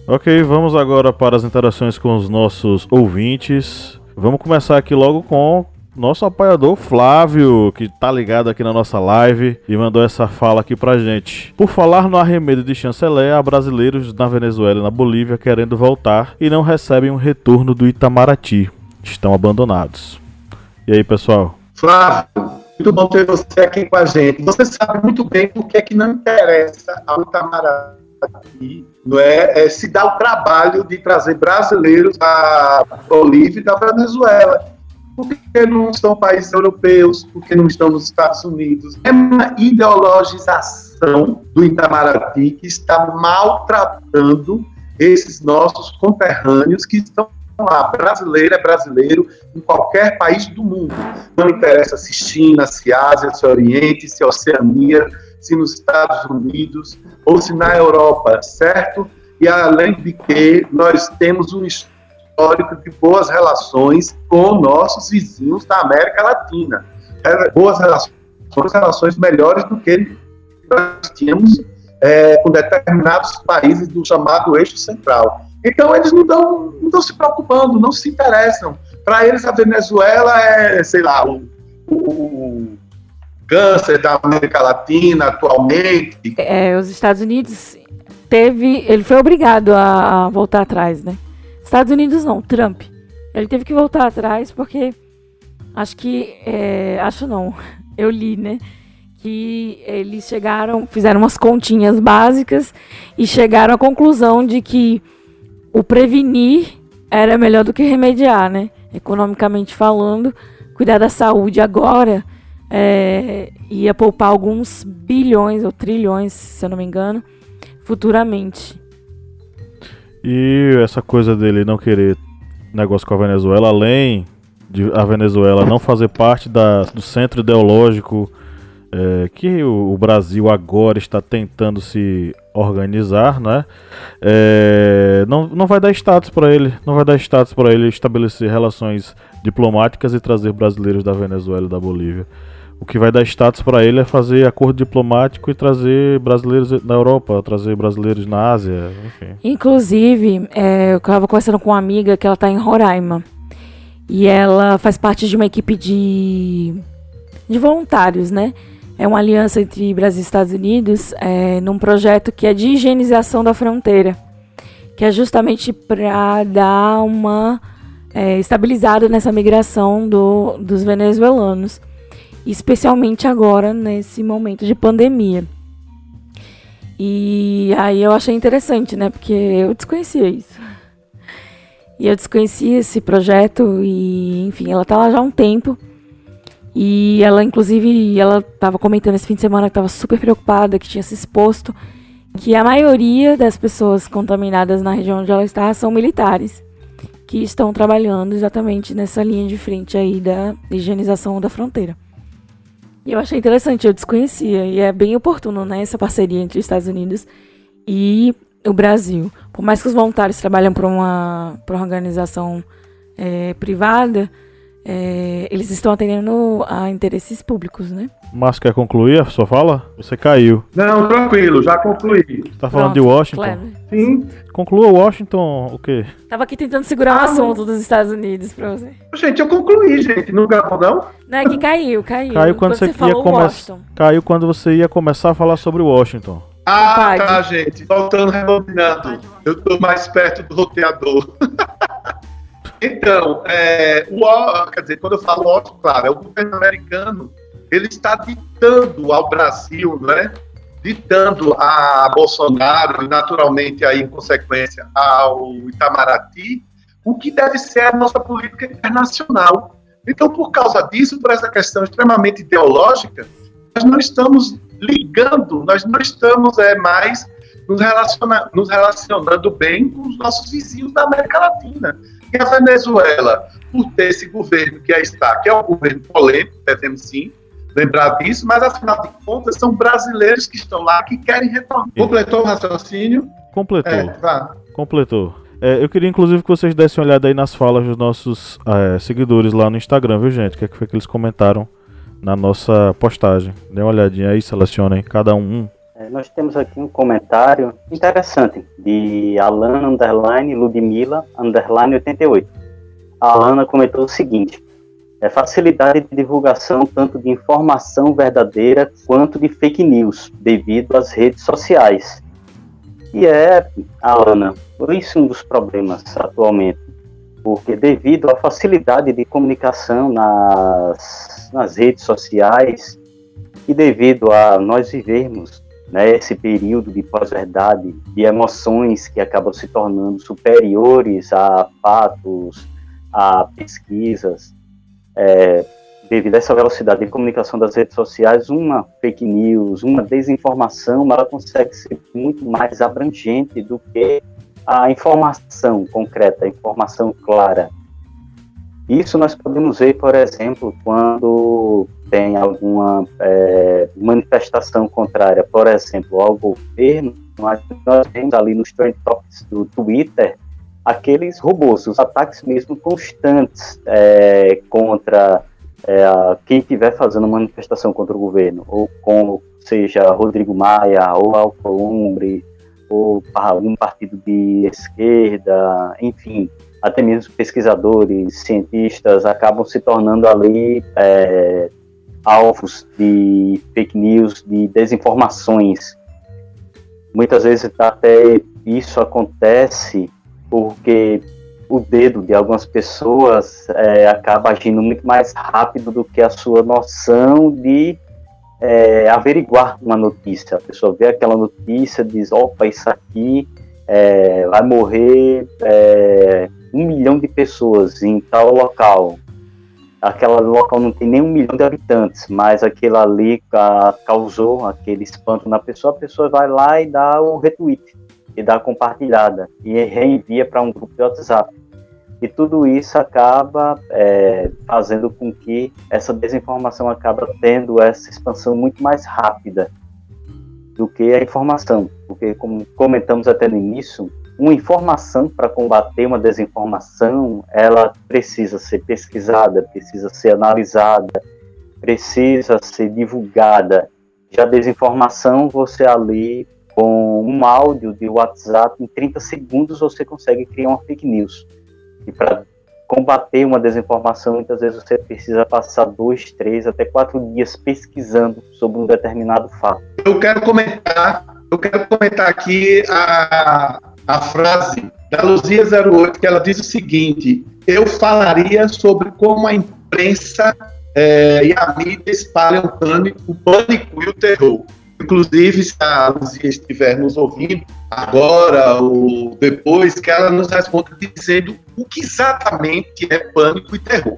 [SPEAKER 1] Ok, vamos agora para as interações com os nossos ouvintes. Vamos começar aqui logo com nosso apoiador Flávio, que tá ligado aqui na nossa live e mandou essa fala aqui pra gente. Por falar no arremedo de chanceler, há brasileiros na Venezuela e na Bolívia querendo voltar e não recebem um retorno do Itamaraty. Estão abandonados. E aí, pessoal?
[SPEAKER 4] Flávio, muito bom ter você aqui com a gente. Você sabe muito bem por que, é que não interessa ao Itamaraty não é, é, se dar o trabalho de trazer brasileiros da Bolívia e da Venezuela. Porque não são países europeus, porque não estão nos Estados Unidos. É uma ideologização do Itamaraty que está maltratando esses nossos conterrâneos que estão lá. Brasileiro é brasileiro em qualquer país do mundo. Não interessa se China, se Ásia, se Oriente, se Oceania, se nos Estados Unidos ou se na Europa, certo? E além de que nós temos um histórico de boas relações com nossos vizinhos da América Latina. É, boas relações, relações melhores do que nós tínhamos é, com determinados países do chamado eixo central. Então eles não estão não se preocupando, não se interessam. Para eles a Venezuela é, sei lá, o, o, câncer da América Latina atualmente.
[SPEAKER 3] É, os Estados Unidos teve, ele foi obrigado a voltar atrás, né? Estados Unidos não, Trump. Ele teve que voltar atrás porque acho que, é, acho não, eu li, né? Que eles chegaram, fizeram umas continhas básicas e chegaram à conclusão de que o prevenir era melhor do que remediar, né? Economicamente falando, cuidar da saúde agora é, ia poupar alguns bilhões ou trilhões, se eu não me engano, futuramente.
[SPEAKER 1] E essa coisa dele não querer negócio com a Venezuela, além de a Venezuela não fazer parte da, do centro ideológico é, que o, o, Brasil agora está tentando se organizar, né? É, não, não vai dar status para ele, não vai dar status para ele estabelecer relações diplomáticas e trazer brasileiros da Venezuela e da Bolívia. O que vai dar status para ele é fazer acordo diplomático e trazer brasileiros na Europa, trazer brasileiros na Ásia, enfim.
[SPEAKER 3] Inclusive, é, eu estava conversando com uma amiga que ela está em Roraima. E ela faz parte de uma equipe de, de voluntários, né? É uma aliança entre Brasil e Estados Unidos é, num projeto que é de higienização da fronteira, que é justamente para dar uma é, estabilizada nessa migração do, dos venezuelanos especialmente agora nesse momento de pandemia. E aí eu achei interessante, né? Porque eu desconhecia isso. E eu desconhecia esse projeto e, enfim, ela tá lá já há um tempo. E ela, inclusive, ela estava comentando esse fim de semana que estava super preocupada, que tinha se exposto, que a maioria das pessoas contaminadas na região onde ela está são militares, que estão trabalhando exatamente nessa linha de frente aí da higienização da fronteira. E eu achei interessante, eu desconhecia. E é bem oportuno, né, essa parceria entre os Estados Unidos e o Brasil. Por mais que os voluntários trabalham para uma, uma organização é, privada, é, eles estão atendendo a interesses públicos, né?
[SPEAKER 1] Mas quer concluir a sua fala? Você caiu.
[SPEAKER 4] Não, tranquilo, já concluí.
[SPEAKER 1] Você tá falando Pronto, de Washington?
[SPEAKER 4] Sim.
[SPEAKER 1] Conclua Washington o quê?
[SPEAKER 3] Tava aqui tentando segurar ah, um assunto dos Estados Unidos pra você.
[SPEAKER 4] Gente, eu concluí, gente. Não gravou, não?
[SPEAKER 3] Não, é que caiu, caiu.
[SPEAKER 1] Caiu quando, quando você, você ia começar. Caiu quando você ia começar a falar sobre Washington.
[SPEAKER 4] Ah, tá, gente. Voltando, rebobinando. Eu tô mais perto do roteador. Então, é, o, quer dizer, quando eu falo ótimo, claro, é o governo americano, ele está ditando ao Brasil, né, ditando a Bolsonaro e, naturalmente, aí, em consequência, ao Itamaraty, o que deve ser a nossa política internacional. Então, por causa disso, por essa questão extremamente ideológica, nós não estamos ligando, nós não estamos é, mais nos, relaciona nos relacionando bem com os nossos vizinhos da América Latina. E a Venezuela, por ter esse governo que aí está, que é um governo polêmico, devemos sim lembrar disso, mas afinal de contas são brasileiros que estão lá que querem retornar. Completou o raciocínio?
[SPEAKER 1] Completou. É, Completou. É, eu queria inclusive que vocês dessem uma olhada aí nas falas dos nossos é, seguidores lá no Instagram, viu gente? O que, é que foi que eles comentaram na nossa postagem? Dê uma olhadinha aí, selecionem cada um
[SPEAKER 2] é, nós temos aqui um comentário interessante de Alana Underline Ludmilla Underline 88. A Alana comentou o seguinte: é facilidade de divulgação tanto de informação verdadeira quanto de fake news, devido às redes sociais. E é, Alana, isso é um dos problemas atualmente. porque devido à facilidade de comunicação nas, nas redes sociais e devido a nós vivermos né, esse período de pós-verdade, de emoções que acabam se tornando superiores a fatos, a pesquisas, é, devido a essa velocidade de comunicação das redes sociais, uma fake news, uma desinformação, ela consegue ser muito mais abrangente do que a informação concreta, a informação clara. Isso nós podemos ver, por exemplo, quando tem alguma é, manifestação contrária, por exemplo, ao governo, nós vemos ali nos trend topics do Twitter aqueles robôs, os ataques mesmo constantes é, contra é, quem estiver fazendo manifestação contra o governo, ou com, seja Rodrigo Maia, ou Alcolumbre, ou algum partido de esquerda, enfim, até mesmo pesquisadores, cientistas acabam se tornando ali é, alvos de fake news, de desinformações. Muitas vezes até isso acontece porque o dedo de algumas pessoas é, acaba agindo muito mais rápido do que a sua noção de é, averiguar uma notícia. A pessoa vê aquela notícia, diz: opa, isso aqui é, vai morrer é, um milhão de pessoas em tal local. Aquela local não tem nem um milhão de habitantes, mas aquilo ali causou aquele espanto na pessoa. A pessoa vai lá e dá o retweet, e dá compartilhada, e reenvia para um grupo de WhatsApp. E tudo isso acaba é, fazendo com que essa desinformação acaba tendo essa expansão muito mais rápida do que a informação. Porque, como comentamos até no início, uma informação para combater uma desinformação, ela precisa ser pesquisada, precisa ser analisada, precisa ser divulgada. Já desinformação, você ali, com um áudio de WhatsApp, em 30 segundos você consegue criar uma fake news. E para combater uma desinformação, muitas vezes você precisa passar dois, três, até quatro dias pesquisando sobre um determinado fato.
[SPEAKER 4] Eu quero comentar, eu quero comentar aqui a, a frase da Luzia 08, que ela diz o seguinte: eu falaria sobre como a imprensa é, e a mídia espalham pânico, o pânico e o terror. Inclusive, se a Luzia estiver nos ouvindo agora ou depois, que ela nos responda dizendo o que exatamente é pânico e terror.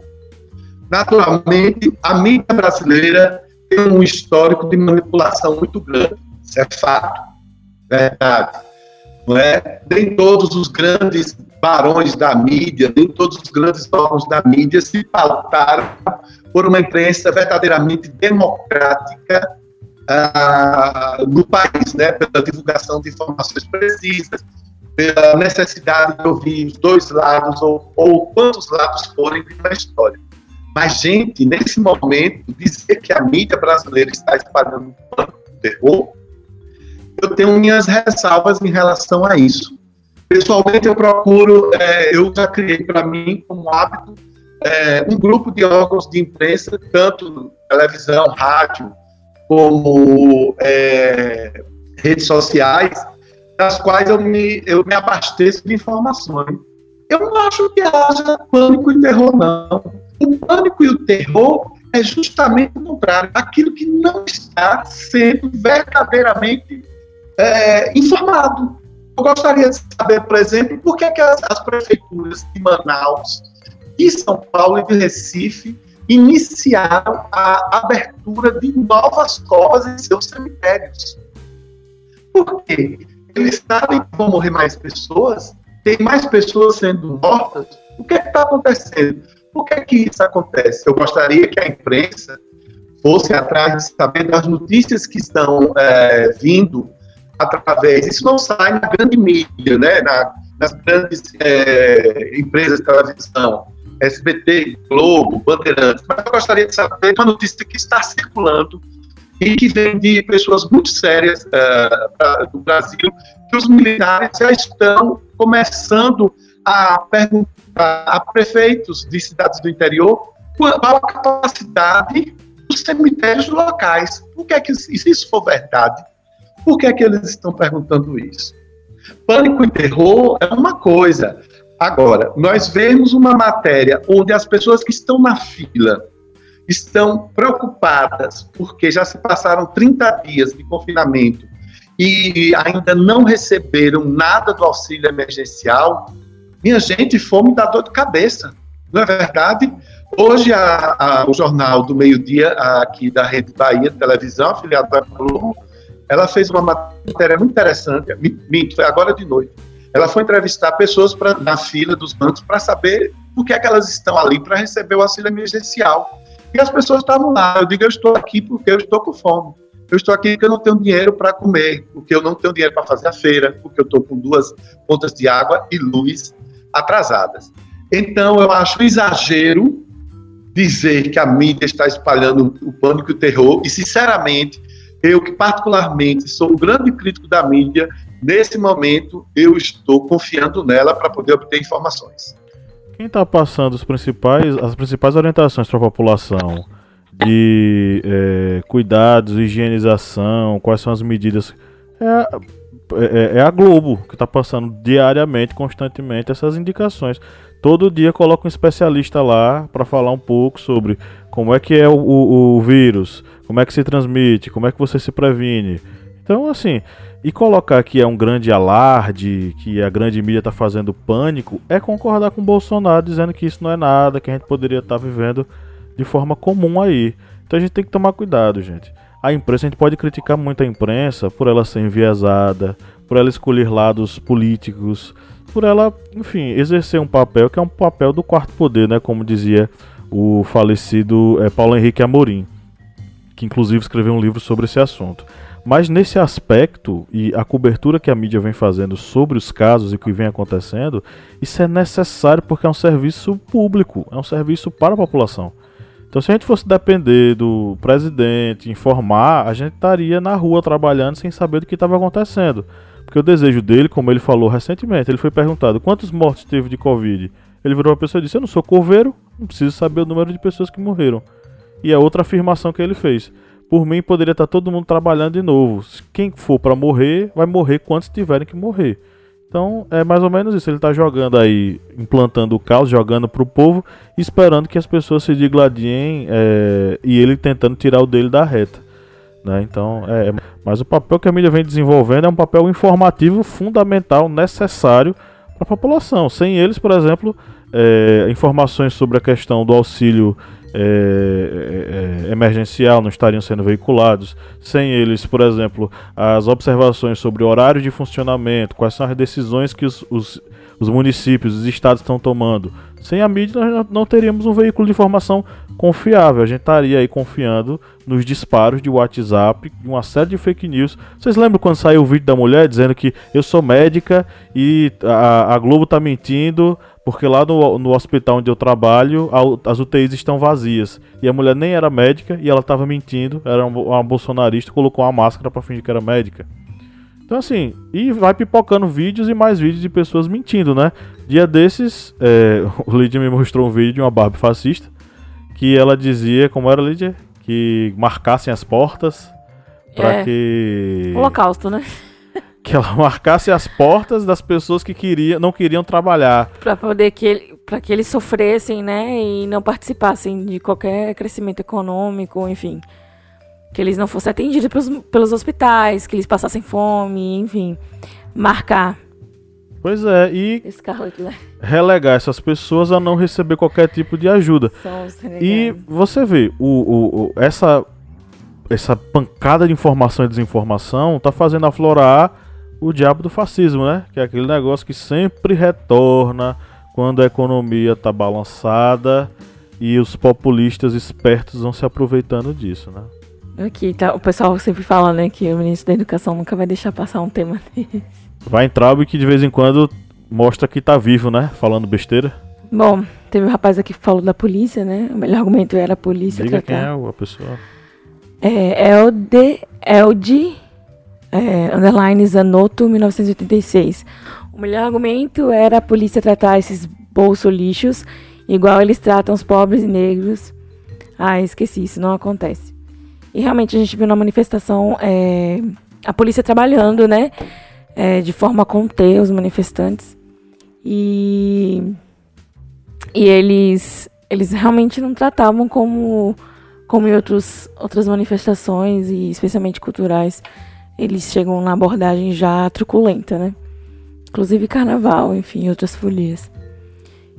[SPEAKER 4] Naturalmente, a mídia brasileira tem um histórico de manipulação muito grande. Isso é fato, verdade. Não é? Nem todos os grandes barões da mídia, nem todos os grandes órgãos da mídia se pautaram por uma imprensa verdadeiramente democrática ah, no país, né, pela divulgação de informações precisas, pela necessidade de ouvir os dois lados ou, ou quantos lados forem na história. Mas, gente, nesse momento, dizer que a mídia brasileira está espalhando um terror, eu tenho minhas ressalvas em relação a isso. Pessoalmente, eu procuro, é, eu já criei para mim como hábito é, um grupo de órgãos de imprensa, tanto televisão, rádio, como é, redes sociais, das quais eu me, eu me abasteço de informações. Eu não acho que haja pânico e terror, não. O pânico e o terror é justamente o contrário, aquilo que não está sendo verdadeiramente é, informado. Eu gostaria de saber, por exemplo, por que, é que as, as prefeituras de Manaus, de São Paulo e de Recife iniciaram a abertura de novas covas em seus cemitérios. Por quê? Eles sabem que vão morrer mais pessoas, tem mais pessoas sendo mortas. O que é está acontecendo? Por que, é que isso acontece? Eu gostaria que a imprensa fosse atrás de saber das notícias que estão é, vindo através. Isso não sai na grande mídia, né? Na, nas grandes é, empresas de televisão SBT, Globo, Bandeirantes, mas eu gostaria de saber uma notícia que está circulando e que vem de pessoas muito sérias uh, do Brasil, que os militares já estão começando a perguntar a prefeitos de cidades do interior qual a capacidade dos cemitérios locais. Por que é que, se isso for verdade, por que é que eles estão perguntando isso? Pânico e terror é uma coisa, Agora, nós vemos uma matéria onde as pessoas que estão na fila estão preocupadas porque já se passaram 30 dias de confinamento e ainda não receberam nada do auxílio emergencial. Minha gente, fome dá dor de cabeça, não é verdade? Hoje, a, a, o Jornal do Meio-Dia, aqui da Rede Bahia Televisão, afiliado da Globo, ela fez uma matéria muito interessante, minto, foi agora de noite. Ela foi entrevistar pessoas pra, na fila dos bancos para saber por que, é que elas estão ali para receber o auxílio emergencial. E as pessoas estavam lá. Eu digo, eu estou aqui porque eu estou com fome. Eu estou aqui porque eu não tenho dinheiro para comer, porque eu não tenho dinheiro para fazer a feira, porque eu estou com duas contas de água e luz atrasadas. Então, eu acho exagero dizer que a mídia está espalhando o pânico e o terror, e, sinceramente, eu que particularmente sou um grande crítico da mídia, nesse momento eu estou confiando nela para poder obter informações.
[SPEAKER 1] Quem está passando os principais, as principais orientações para a população de é, cuidados, higienização, quais são as medidas, é, é, é a Globo que está passando diariamente, constantemente essas indicações. Todo dia coloca um especialista lá para falar um pouco sobre como é que é o, o, o vírus, como é que se transmite, como é que você se previne. Então, assim, e colocar que é um grande alarde, que a grande mídia está fazendo pânico, é concordar com o Bolsonaro dizendo que isso não é nada, que a gente poderia estar tá vivendo de forma comum aí. Então a gente tem que tomar cuidado, gente. A imprensa, a gente pode criticar muito a imprensa por ela ser enviesada, por ela escolher lados políticos, por ela, enfim, exercer um papel que é um papel do quarto poder, né? Como dizia o falecido é, Paulo Henrique Amorim, que inclusive escreveu um livro sobre esse assunto. Mas nesse aspecto e a cobertura que a mídia vem fazendo sobre os casos e o que vem acontecendo, isso é necessário porque é um serviço público, é um serviço para a população. Então, se a gente fosse depender do presidente informar, a gente estaria na rua trabalhando sem saber do que estava acontecendo. Porque o desejo dele, como ele falou recentemente, ele foi perguntado quantos mortos teve de Covid. Ele virou uma pessoa e disse: Eu não sou coveiro, não preciso saber o número de pessoas que morreram. E a outra afirmação que ele fez: Por mim, poderia estar todo mundo trabalhando de novo. Quem for para morrer, vai morrer quantos tiverem que morrer. Então é mais ou menos isso. Ele está jogando aí, implantando o caos, jogando para o povo, esperando que as pessoas se digladiem é, e ele tentando tirar o dele da reta. Né? Então, é, mas o papel que a mídia vem desenvolvendo é um papel informativo fundamental, necessário para a população. Sem eles, por exemplo, é, informações sobre a questão do auxílio é, é, é, emergencial não estariam sendo veiculados. Sem eles, por exemplo, as observações sobre horário de funcionamento, quais são as decisões que os, os, os municípios, os estados estão tomando. Sem a mídia, nós não teríamos um veículo de informação confiável. A gente estaria aí confiando nos disparos de WhatsApp, de uma série de fake news. Vocês lembram quando saiu o vídeo da mulher dizendo que eu sou médica e a, a Globo está mentindo porque lá no, no hospital onde eu trabalho as UTIs estão vazias. E a mulher nem era médica e ela estava mentindo, era uma, uma bolsonarista, colocou uma máscara para fingir que era médica. Então, assim, e vai pipocando vídeos e mais vídeos de pessoas mentindo, né? Dia desses, é, o Lídia me mostrou um vídeo de uma Barbie fascista que ela dizia, como era, Lídia? Que marcassem as portas para é, que.
[SPEAKER 3] Holocausto, né?
[SPEAKER 1] que ela marcasse as portas das pessoas que queriam, não queriam trabalhar.
[SPEAKER 3] Para poder que ele, para que eles sofressem, né, e não participassem de qualquer crescimento econômico, enfim que eles não fossem atendidos pelos, pelos hospitais, que eles passassem fome, enfim, marcar.
[SPEAKER 1] Pois é, e relegar essas pessoas a não receber qualquer tipo de ajuda. E você vê, o, o, o, essa, essa pancada de informação e desinformação tá fazendo aflorar o diabo do fascismo, né? Que é aquele negócio que sempre retorna quando a economia tá balançada e os populistas espertos vão se aproveitando disso, né?
[SPEAKER 3] Aqui, tá, o pessoal sempre fala, né, que o ministro da Educação nunca vai deixar passar um tema desse.
[SPEAKER 1] Vai entrar que de vez em quando mostra que tá vivo, né? Falando besteira.
[SPEAKER 3] Bom, teve um rapaz aqui que falou da polícia, né? O melhor argumento era a polícia
[SPEAKER 1] Diga tratar. quem é a pessoa.
[SPEAKER 3] É, é o de, é o de é, underline Zanotto 1986. O melhor argumento era a polícia tratar esses bolso lixos igual eles tratam os pobres e negros. Ah, esqueci, isso não acontece. E realmente a gente viu na manifestação é, a polícia trabalhando, né? É, de forma a conter os manifestantes. E, e eles, eles realmente não tratavam como, como em outros, outras manifestações, e especialmente culturais, eles chegam na abordagem já truculenta, né? Inclusive carnaval, enfim, outras folias.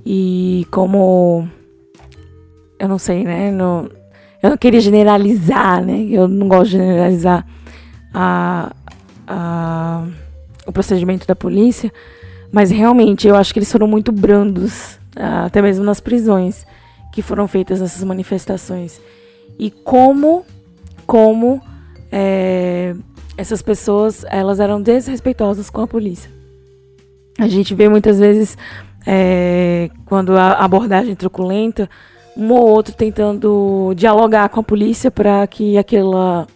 [SPEAKER 3] E como. Eu não sei, né? Não, eu não queria generalizar, né? Eu não gosto de generalizar a, a, o procedimento da polícia, mas realmente eu acho que eles foram muito brandos, até mesmo nas prisões que foram feitas nessas manifestações. E como, como é, essas pessoas elas eram desrespeitosas com a polícia. A gente vê muitas vezes é, quando a abordagem truculenta um ou outro tentando dialogar com a polícia para que aquela,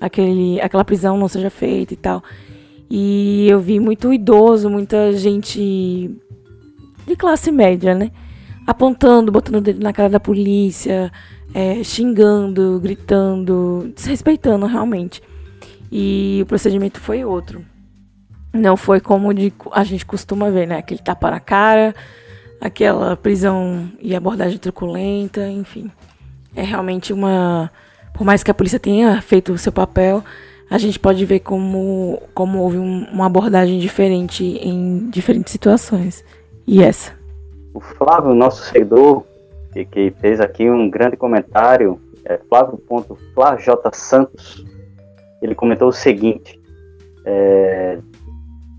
[SPEAKER 3] aquele, aquela prisão não seja feita e tal. E eu vi muito idoso, muita gente de classe média, né? Apontando, botando o dedo na cara da polícia, é, xingando, gritando, desrespeitando realmente. E o procedimento foi outro. Não foi como de, a gente costuma ver, né? Aquele tapa na cara, aquela prisão e abordagem truculenta, enfim. É realmente uma. Por mais que a polícia tenha feito o seu papel, a gente pode ver como, como houve um, uma abordagem diferente em diferentes situações. E essa?
[SPEAKER 2] O Flávio, nosso seguidor, que, que fez aqui um grande comentário, é Santos, ele comentou o seguinte: é,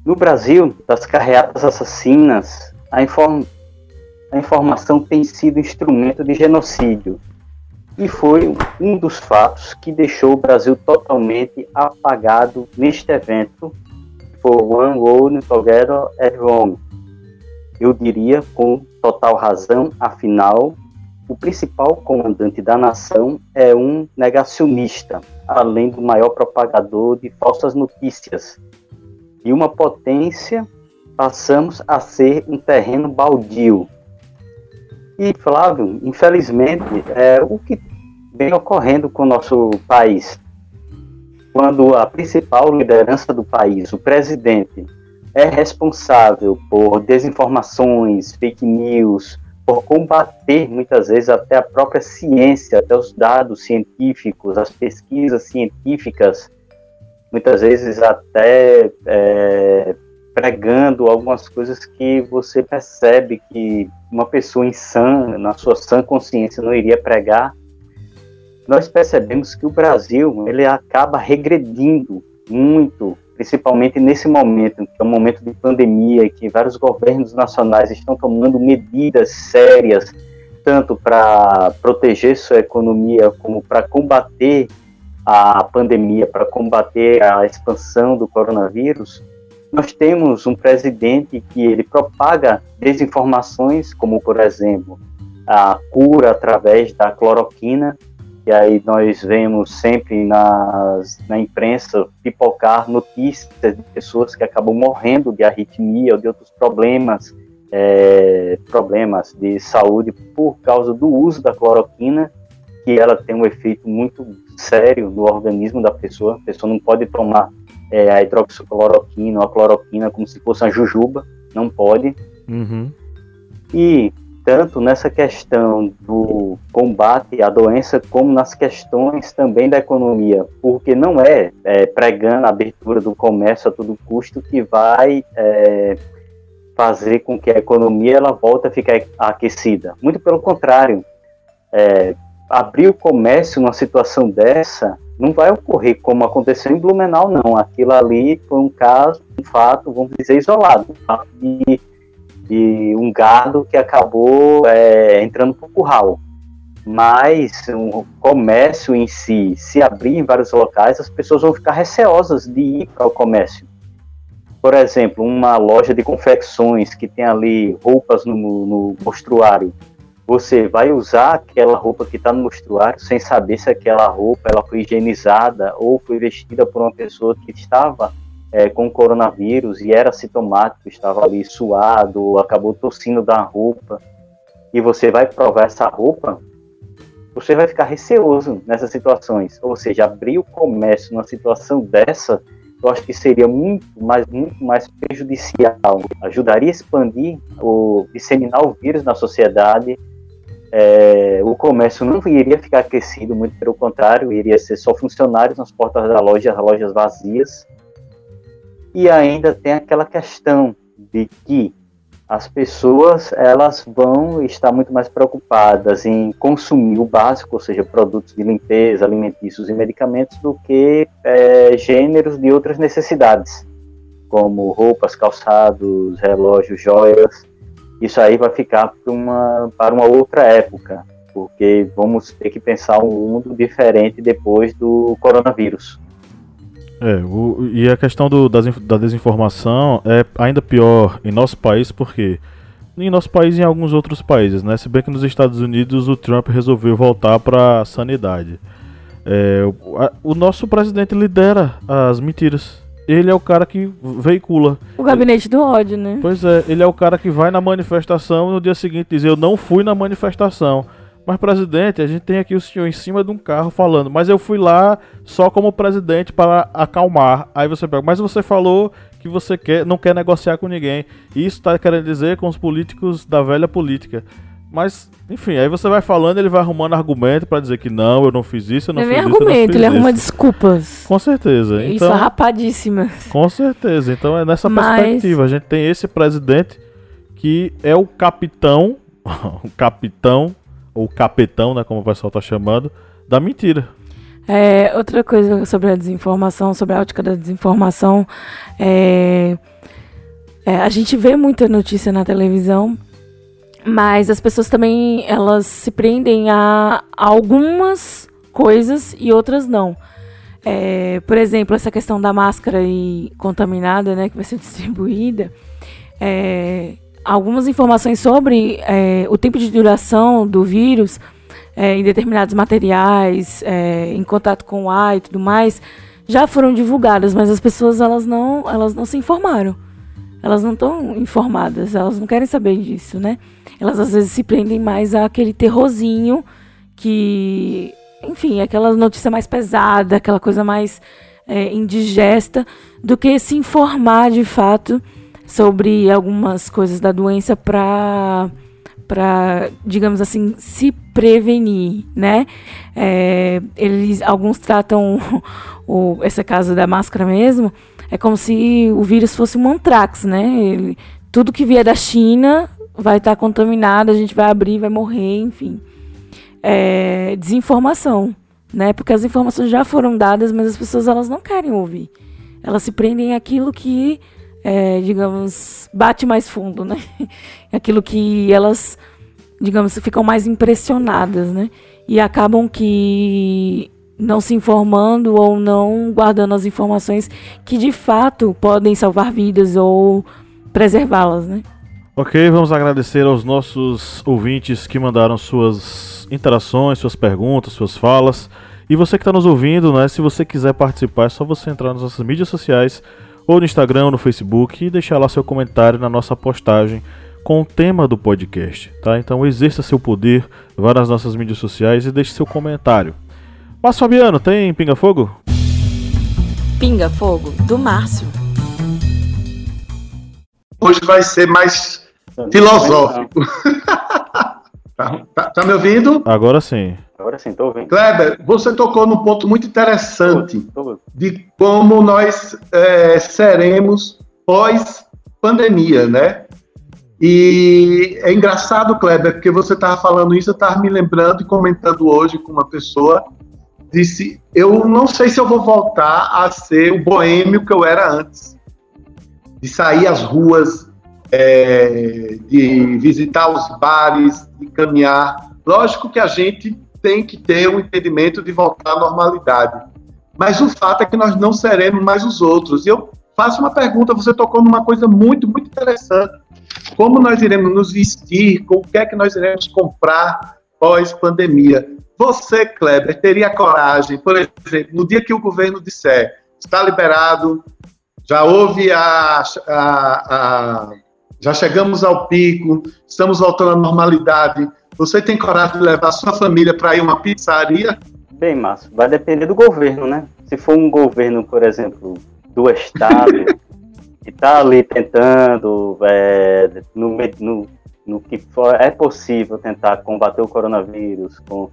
[SPEAKER 2] no Brasil, das carreatas assassinas, a, inform a informação tem sido instrumento de genocídio e foi um dos fatos que deixou o Brasil totalmente apagado neste evento. For one world together at home. Eu diria com total razão, afinal, o principal comandante da nação é um negacionista, além do maior propagador de falsas notícias. De uma potência, passamos a ser um terreno baldio, e, Flávio, infelizmente, é o que vem ocorrendo com o nosso país. Quando a principal liderança do país, o presidente, é responsável por desinformações, fake news, por combater muitas vezes até a própria ciência, até os dados científicos, as pesquisas científicas, muitas vezes até é, pregando algumas coisas que você percebe que uma pessoa sã, na sua sã consciência, não iria pregar, nós percebemos que o Brasil ele acaba regredindo muito, principalmente nesse momento, que é um momento de pandemia, que vários governos nacionais estão tomando medidas sérias, tanto para proteger sua economia como para combater a pandemia, para combater a expansão do coronavírus nós temos um presidente que ele propaga desinformações, como por exemplo a cura através da cloroquina, e aí nós vemos sempre nas, na imprensa pipocar notícias de pessoas que acabam morrendo de arritmia ou de outros problemas, é, problemas de saúde por causa do uso da cloroquina, que ela tem um efeito muito sério no organismo da pessoa. A pessoa não pode tomar é, a hidroxicloroquina ou a cloroquina como se fosse uma jujuba, não pode.
[SPEAKER 1] Uhum.
[SPEAKER 2] E tanto nessa questão do combate à doença, como nas questões também da economia, porque não é, é pregando a abertura do comércio a todo custo que vai é, fazer com que a economia ela volte a ficar aquecida. Muito pelo contrário, é, abrir o comércio numa situação dessa não vai ocorrer como aconteceu em Blumenau, não. Aquilo ali foi um caso, um fato, vamos dizer, isolado. De, de um gado que acabou é, entrando para o curral. Mas o comércio em si, se abrir em vários locais, as pessoas vão ficar receosas de ir para o comércio. Por exemplo, uma loja de confecções que tem ali roupas no, no mostruário você vai usar aquela roupa que está no mostruário sem saber se aquela roupa ela foi higienizada ou foi vestida por uma pessoa que estava é, com coronavírus e era sintomático, estava ali suado, acabou tossindo da roupa, e você vai provar essa roupa, você vai ficar receoso nessas situações. Ou seja, abrir o comércio numa situação dessa eu acho que seria muito mais, muito mais prejudicial. Ajudaria a expandir, o, disseminar o vírus na sociedade. É, o comércio não iria ficar aquecido, muito pelo contrário, iria ser só funcionários nas portas da loja, as lojas vazias. E ainda tem aquela questão de que as pessoas elas vão estar muito mais preocupadas em consumir o básico, ou seja, produtos de limpeza, alimentícios e medicamentos, do que é, gêneros de outras necessidades, como roupas, calçados, relógios, joias. Isso aí vai ficar para uma, para uma outra época, porque vamos ter que pensar um mundo diferente depois do coronavírus.
[SPEAKER 1] É, o, e a questão do, das, da desinformação é ainda pior em nosso país, porque em nosso país e em alguns outros países, né? Se bem que nos Estados Unidos o Trump resolveu voltar para a sanidade. É, o, a, o nosso presidente lidera as mentiras. Ele é o cara que veicula.
[SPEAKER 3] O gabinete do ódio, né?
[SPEAKER 1] Pois é, ele é o cara que vai na manifestação e no dia seguinte diz: Eu não fui na manifestação. Mas, presidente, a gente tem aqui o senhor em cima de um carro falando, mas eu fui lá só como presidente para acalmar. Aí você pega, mas você falou que você quer, não quer negociar com ninguém. E isso está querendo dizer com os políticos da velha política. Mas, enfim, aí você vai falando, ele vai arrumando argumento para dizer que não, eu não fiz isso, eu não,
[SPEAKER 3] não
[SPEAKER 1] fiz
[SPEAKER 3] é
[SPEAKER 1] isso.
[SPEAKER 3] argumento, ele
[SPEAKER 1] isso.
[SPEAKER 3] arruma desculpas.
[SPEAKER 1] Com certeza.
[SPEAKER 3] Isso
[SPEAKER 1] então,
[SPEAKER 3] rapadíssimas.
[SPEAKER 1] Com certeza. Então é nessa
[SPEAKER 3] Mas...
[SPEAKER 1] perspectiva. A gente tem esse presidente que é o capitão, o capitão ou capetão, né, como o pessoal tá chamando, da mentira.
[SPEAKER 3] É, outra coisa sobre a desinformação, sobre a ótica da desinformação, é, é, a gente vê muita notícia na televisão, mas as pessoas também elas se prendem a, algumas coisas e outras não. É, por exemplo, essa questão da máscara e contaminada, né, que vai ser distribuída. É, algumas informações sobre é, o tempo de duração do vírus é, em determinados materiais, é, em contato com o ar e tudo mais, já foram divulgadas, mas as pessoas elas não, elas não se informaram. Elas não estão informadas, elas não querem saber disso, né? Elas às vezes se prendem mais àquele terrorzinho que, enfim, aquela notícia mais pesada, aquela coisa mais é, indigesta, do que se informar de fato sobre algumas coisas da doença para para digamos assim se prevenir né é, eles alguns tratam o, essa casa da máscara mesmo é como se o vírus fosse um antrax né Ele, tudo que vier da China vai estar tá contaminado a gente vai abrir vai morrer enfim é, desinformação né porque as informações já foram dadas mas as pessoas elas não querem ouvir elas se prendem àquilo que é, digamos, bate mais fundo, né? Aquilo que elas, digamos, ficam mais impressionadas, né? E acabam que não se informando ou não guardando as informações que de fato podem salvar vidas ou preservá-las, né?
[SPEAKER 1] Ok, vamos agradecer aos nossos ouvintes que mandaram suas interações, suas perguntas, suas falas. E você que está nos ouvindo, né? Se você quiser participar, é só você entrar nas nossas mídias sociais ou no Instagram ou no Facebook e deixar lá seu comentário na nossa postagem com o tema do podcast, tá? Então exerça seu poder, vá nas nossas mídias sociais e deixe seu comentário. Mas Fabiano, tem Pinga Fogo?
[SPEAKER 3] Pinga Fogo, do Márcio.
[SPEAKER 4] Hoje vai ser mais filosófico. tá, tá, tá me ouvindo?
[SPEAKER 1] Agora sim.
[SPEAKER 2] Agora sim, estou ouvindo.
[SPEAKER 4] Kleber, você tocou num ponto muito interessante de como nós é, seremos pós-pandemia, né? E é engraçado, Kleber, porque você estava falando isso, eu estava me lembrando e comentando hoje com uma pessoa, disse, eu não sei se eu vou voltar a ser o boêmio que eu era antes. De sair às ruas, é, de visitar os bares, de caminhar. Lógico que a gente tem que ter um entendimento de voltar à normalidade. Mas o fato é que nós não seremos mais os outros. E eu faço uma pergunta, você tocou numa coisa muito, muito interessante. Como nós iremos nos vestir, com o que é que nós iremos comprar pós-pandemia? Você, Kleber, teria coragem, por exemplo, no dia que o governo disser está liberado, já houve a, a, a já chegamos ao pico, estamos voltando à normalidade. Você tem coragem de levar sua família para ir a uma pizzaria?
[SPEAKER 2] Bem, Márcio, vai depender do governo, né? Se for um governo, por exemplo, do Estado, que está ali tentando, é, no, no, no que for, é possível, tentar combater o coronavírus com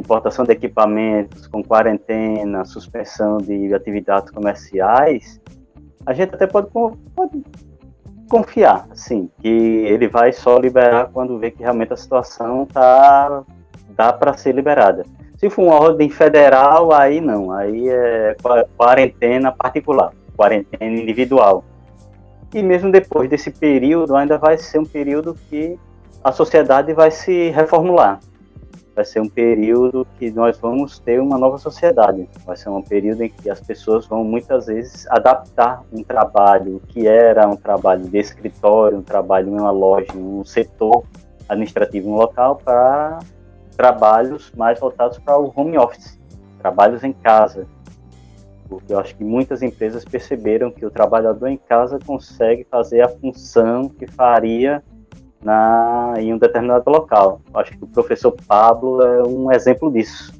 [SPEAKER 2] importação de equipamentos, com quarentena, suspensão de atividades comerciais, a gente até pode, pode confiar, assim, que ele vai só liberar quando vê que realmente a situação tá dá para ser liberada. Se for uma ordem federal, aí não, aí é quarentena particular, quarentena individual. E mesmo depois desse período, ainda vai ser um período que a sociedade vai se reformular vai ser um período que nós vamos ter uma nova sociedade. Vai ser um período em que as pessoas vão muitas vezes adaptar um trabalho que era um trabalho de escritório, um trabalho em uma loja, em um setor administrativo em um local, para trabalhos mais voltados para o home office, trabalhos em casa. Porque eu acho que muitas empresas perceberam que o trabalhador em casa consegue fazer a função que faria na, em um determinado local. Acho que o professor Pablo é um exemplo disso.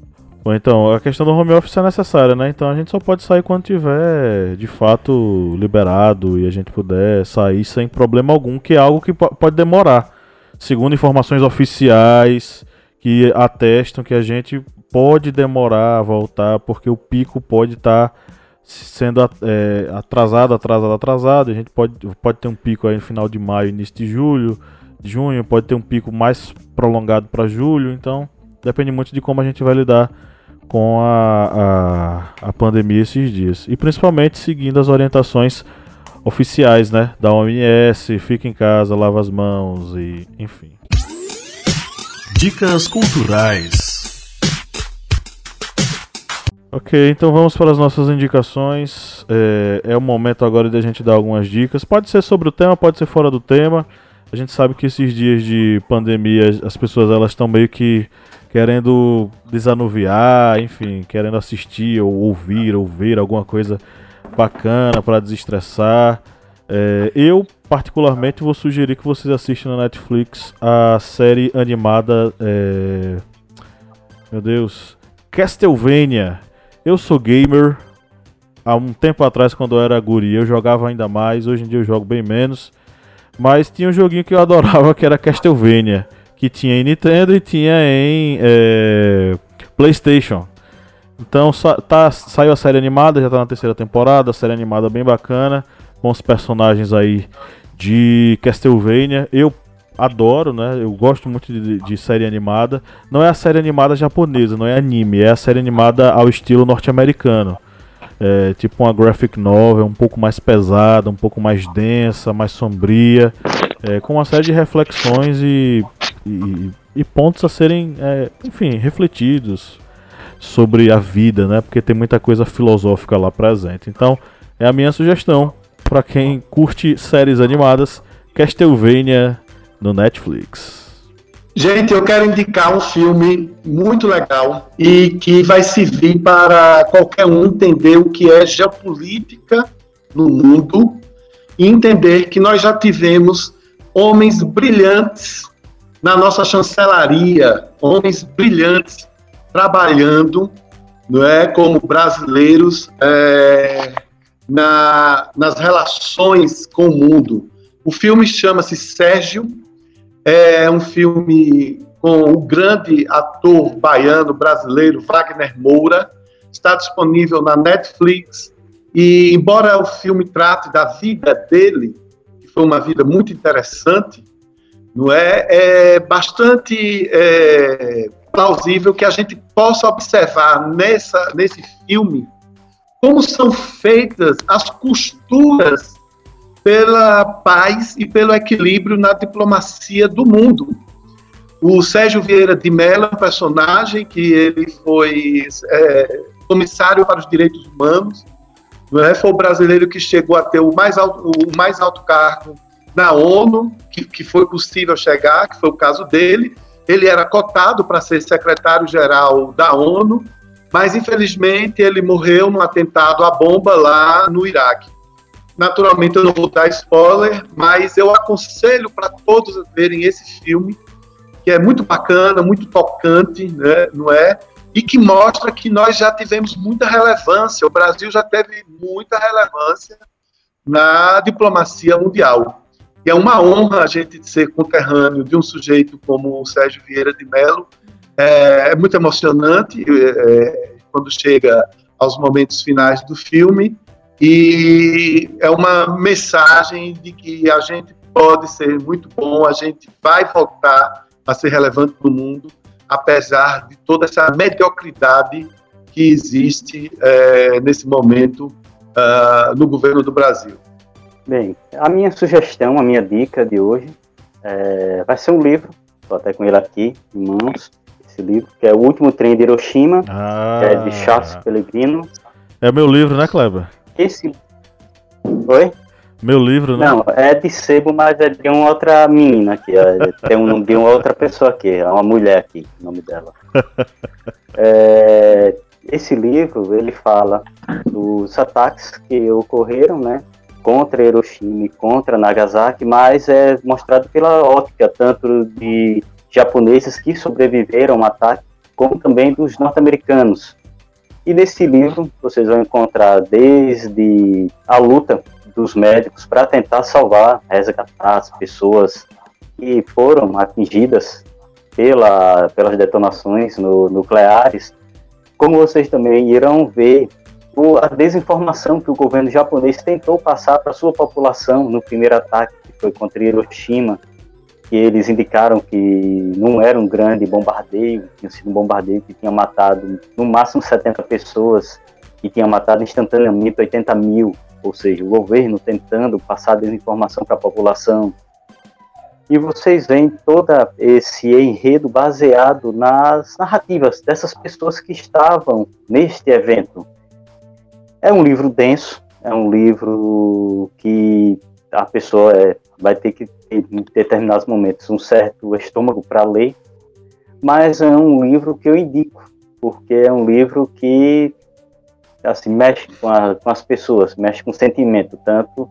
[SPEAKER 1] Bom, então, a questão do home office é necessária, né? Então a gente só pode sair quando tiver de fato liberado e a gente puder sair sem problema algum, que é algo que pode demorar. Segundo informações oficiais que atestam que a gente pode demorar a voltar, porque o pico pode estar tá sendo é, atrasado, atrasado, atrasado. A gente pode, pode ter um pico aí no final de maio, início de julho junho, pode ter um pico mais prolongado para julho, então depende muito de como a gente vai lidar com a, a, a, pandemia esses dias. E principalmente seguindo as orientações oficiais, né? Da OMS, fica em casa, lava as mãos e enfim.
[SPEAKER 6] Dicas culturais.
[SPEAKER 1] Ok, então vamos para as nossas indicações. É, é o momento agora de a gente dar algumas dicas. Pode ser sobre o tema, pode ser fora do tema. A gente sabe que esses dias de pandemia as pessoas elas estão meio que querendo desanuviar, enfim, querendo assistir ou ouvir ou ver alguma coisa bacana para desestressar. É, eu particularmente vou sugerir que vocês assistam na Netflix a série animada, é, meu Deus, Castlevania. Eu sou gamer. Há um tempo atrás, quando eu era guri, eu jogava ainda mais. Hoje em dia eu jogo bem menos. Mas tinha um joguinho que eu adorava que era Castlevania. Que tinha em Nintendo e tinha em é, PlayStation. Então tá, saiu a série animada, já tá na terceira temporada, série animada bem bacana, com os personagens aí de Castlevania. Eu adoro, né? Eu gosto muito de, de, série animada. Não é a série animada japonesa, não é anime, é a série animada ao estilo norte-americano é, tipo uma graphic novel um pouco mais pesada, um pouco mais densa, mais sombria, é, com uma série de reflexões e, e, e pontos a serem, é, enfim, refletidos sobre a vida, né? Porque tem muita coisa filosófica lá presente. Então, é a minha sugestão para quem curte séries animadas, Castlevania no Netflix.
[SPEAKER 4] Gente, eu quero indicar um filme muito legal e que vai servir para qualquer um entender o que é geopolítica no mundo e entender que nós já tivemos homens brilhantes na nossa chancelaria, homens brilhantes trabalhando, não é, como brasileiros é, na, nas relações com o mundo. O filme chama-se Sérgio é um filme com o grande ator baiano brasileiro Wagner Moura. Está disponível na Netflix. E, embora o filme trate da vida dele, que foi uma vida muito interessante, não é, é bastante é, plausível que a gente possa observar nessa, nesse filme como são feitas as costuras pela paz e pelo equilíbrio na diplomacia do mundo. O Sérgio Vieira de Mello é um personagem que ele foi é, comissário para os direitos humanos, é? foi o brasileiro que chegou a ter o mais alto, o mais alto cargo na ONU, que, que foi possível chegar, que foi o caso dele. Ele era cotado para ser secretário-geral da ONU, mas infelizmente ele morreu num atentado à bomba lá no Iraque. Naturalmente eu não vou dar spoiler, mas eu aconselho para todos verem esse filme, que é muito bacana, muito tocante, né, não é? e que mostra que nós já tivemos muita relevância, o Brasil já teve muita relevância na diplomacia mundial. E é uma honra a gente ser conterrâneo de um sujeito como o Sérgio Vieira de Mello. É, é muito emocionante é, é, quando chega aos momentos finais do filme e é uma mensagem de que a gente pode ser muito bom, a gente vai voltar a ser relevante no mundo, apesar de toda essa mediocridade que existe é, nesse momento uh, no governo do Brasil.
[SPEAKER 2] Bem, a minha sugestão, a minha dica de hoje é, vai ser um livro, estou até com ele aqui em mãos, esse livro, que é O Último Trem de Hiroshima, ah, é de Charles Pellegrino.
[SPEAKER 1] É meu livro, né, Kleber?
[SPEAKER 2] Esse... Oi?
[SPEAKER 1] Meu livro, né?
[SPEAKER 2] Não, é de sebo, mas é de uma outra menina aqui. É, tem um nome de uma outra pessoa aqui, é uma mulher aqui, o nome dela. É, esse livro, ele fala dos ataques que ocorreram, né? Contra Hiroshima e contra Nagasaki, mas é mostrado pela ótica tanto de japoneses que sobreviveram ao ataque, como também dos norte-americanos. E nesse livro vocês vão encontrar desde a luta dos médicos para tentar salvar, resgatar as pessoas que foram atingidas pela, pelas detonações no, nucleares, como vocês também irão ver o, a desinformação que o governo japonês tentou passar para sua população no primeiro ataque que foi contra Hiroshima, que eles indicaram que não era um grande bombardeio, tinha sido um bombardeio que tinha matado no máximo 70 pessoas e tinha matado instantaneamente 80 mil ou seja, o governo tentando passar desinformação para a população. E vocês veem todo esse enredo baseado nas narrativas dessas pessoas que estavam neste evento. É um livro denso, é um livro que a pessoa é, vai ter que em determinados momentos, um certo estômago para ler, mas é um livro que eu indico, porque é um livro que assim, mexe com, a, com as pessoas, mexe com o sentimento, tanto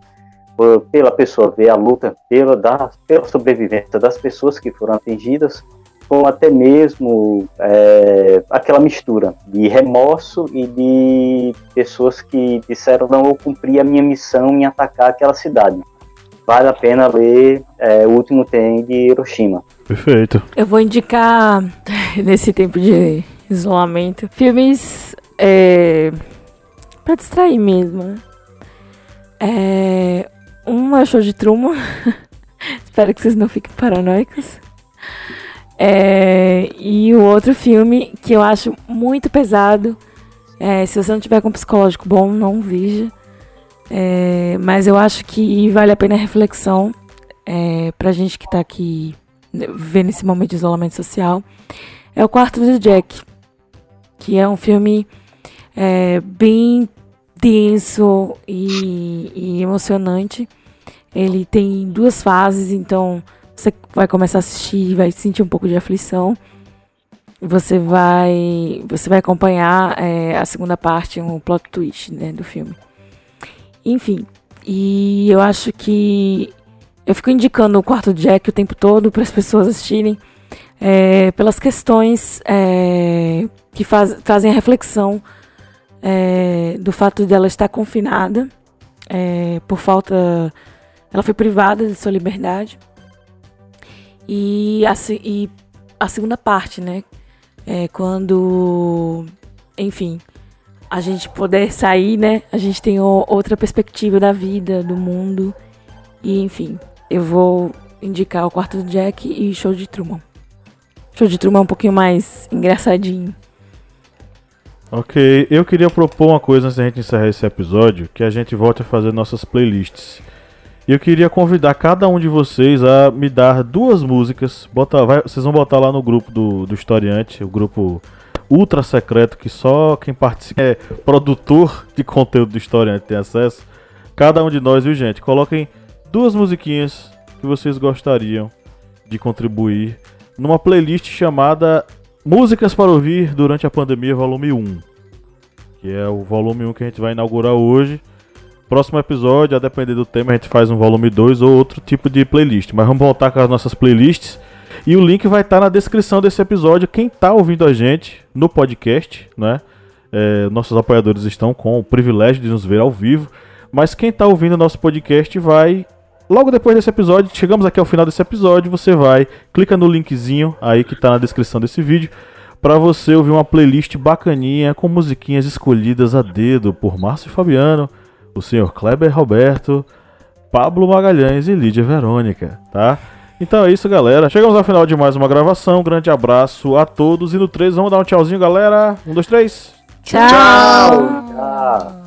[SPEAKER 2] pela pessoa ver a luta pela, da, pela sobrevivência das pessoas que foram atingidas, como até mesmo é, aquela mistura de remorso e de pessoas que disseram não vou cumprir a minha missão em atacar aquela cidade. Vale a pena ler é, O Último Trem de Hiroshima.
[SPEAKER 1] Perfeito.
[SPEAKER 3] Eu vou indicar, nesse tempo de isolamento, filmes é, Pra distrair mesmo, né? É... Um é o show de Truman. Espero que vocês não fiquem paranoicos. É... E o outro filme que eu acho muito pesado. É... Se você não tiver com psicológico bom, não veja. É... Mas eu acho que vale a pena a reflexão. É... Pra gente que tá aqui vendo esse momento de isolamento social. É o Quarto do Jack. Que é um filme é, bem denso e, e, emocionante. Ele tem duas fases, então você vai começar a assistir vai sentir um pouco de aflição. Você vai, você vai acompanhar é, a segunda parte, um plot twist né, do filme. Enfim, e eu acho que eu fico indicando o quarto Jack o tempo todo para as pessoas assistirem é, pelas questões é, que faz, trazem a reflexão é, do fato de ela estar confinada é, por falta. Ela foi privada de sua liberdade. E a, e a segunda parte, né? É quando, enfim, a gente puder sair, né? A gente tem outra perspectiva da vida, do mundo. E, enfim, eu vou indicar o quarto do Jack e Show de Truman. Show de Truman é um pouquinho mais engraçadinho.
[SPEAKER 1] Ok, eu queria propor uma coisa antes da gente encerrar esse episódio, que a gente volte a fazer nossas playlists. E eu queria convidar cada um de vocês a me dar duas músicas. Bota, vai, vocês vão botar lá no grupo do, do Historiante, o grupo ultra secreto que só quem participa é produtor de conteúdo do Historiante tem acesso. Cada um de nós, viu gente? Coloquem duas musiquinhas que vocês gostariam de contribuir numa playlist chamada Músicas para ouvir durante a pandemia, volume 1. Que é o volume 1 que a gente vai inaugurar hoje. Próximo episódio, a depender do tema, a gente faz um volume 2 ou outro tipo de playlist. Mas vamos voltar com as nossas playlists. E o link vai estar na descrição desse episódio. Quem tá ouvindo a gente no podcast, né? É, nossos apoiadores estão com o privilégio de nos ver ao vivo. Mas quem tá ouvindo nosso podcast vai. Logo depois desse episódio, chegamos aqui ao final desse episódio, você vai, clica no linkzinho aí que tá na descrição desse vídeo, para você ouvir uma playlist bacaninha com musiquinhas escolhidas a dedo por Márcio Fabiano, o senhor Kleber Roberto, Pablo Magalhães e Lídia Verônica, tá? Então é isso, galera. Chegamos ao final de mais uma gravação. Um grande abraço a todos. E no 3, vamos dar um tchauzinho, galera. Um, dois, três.
[SPEAKER 3] Tchau.
[SPEAKER 2] Tchau.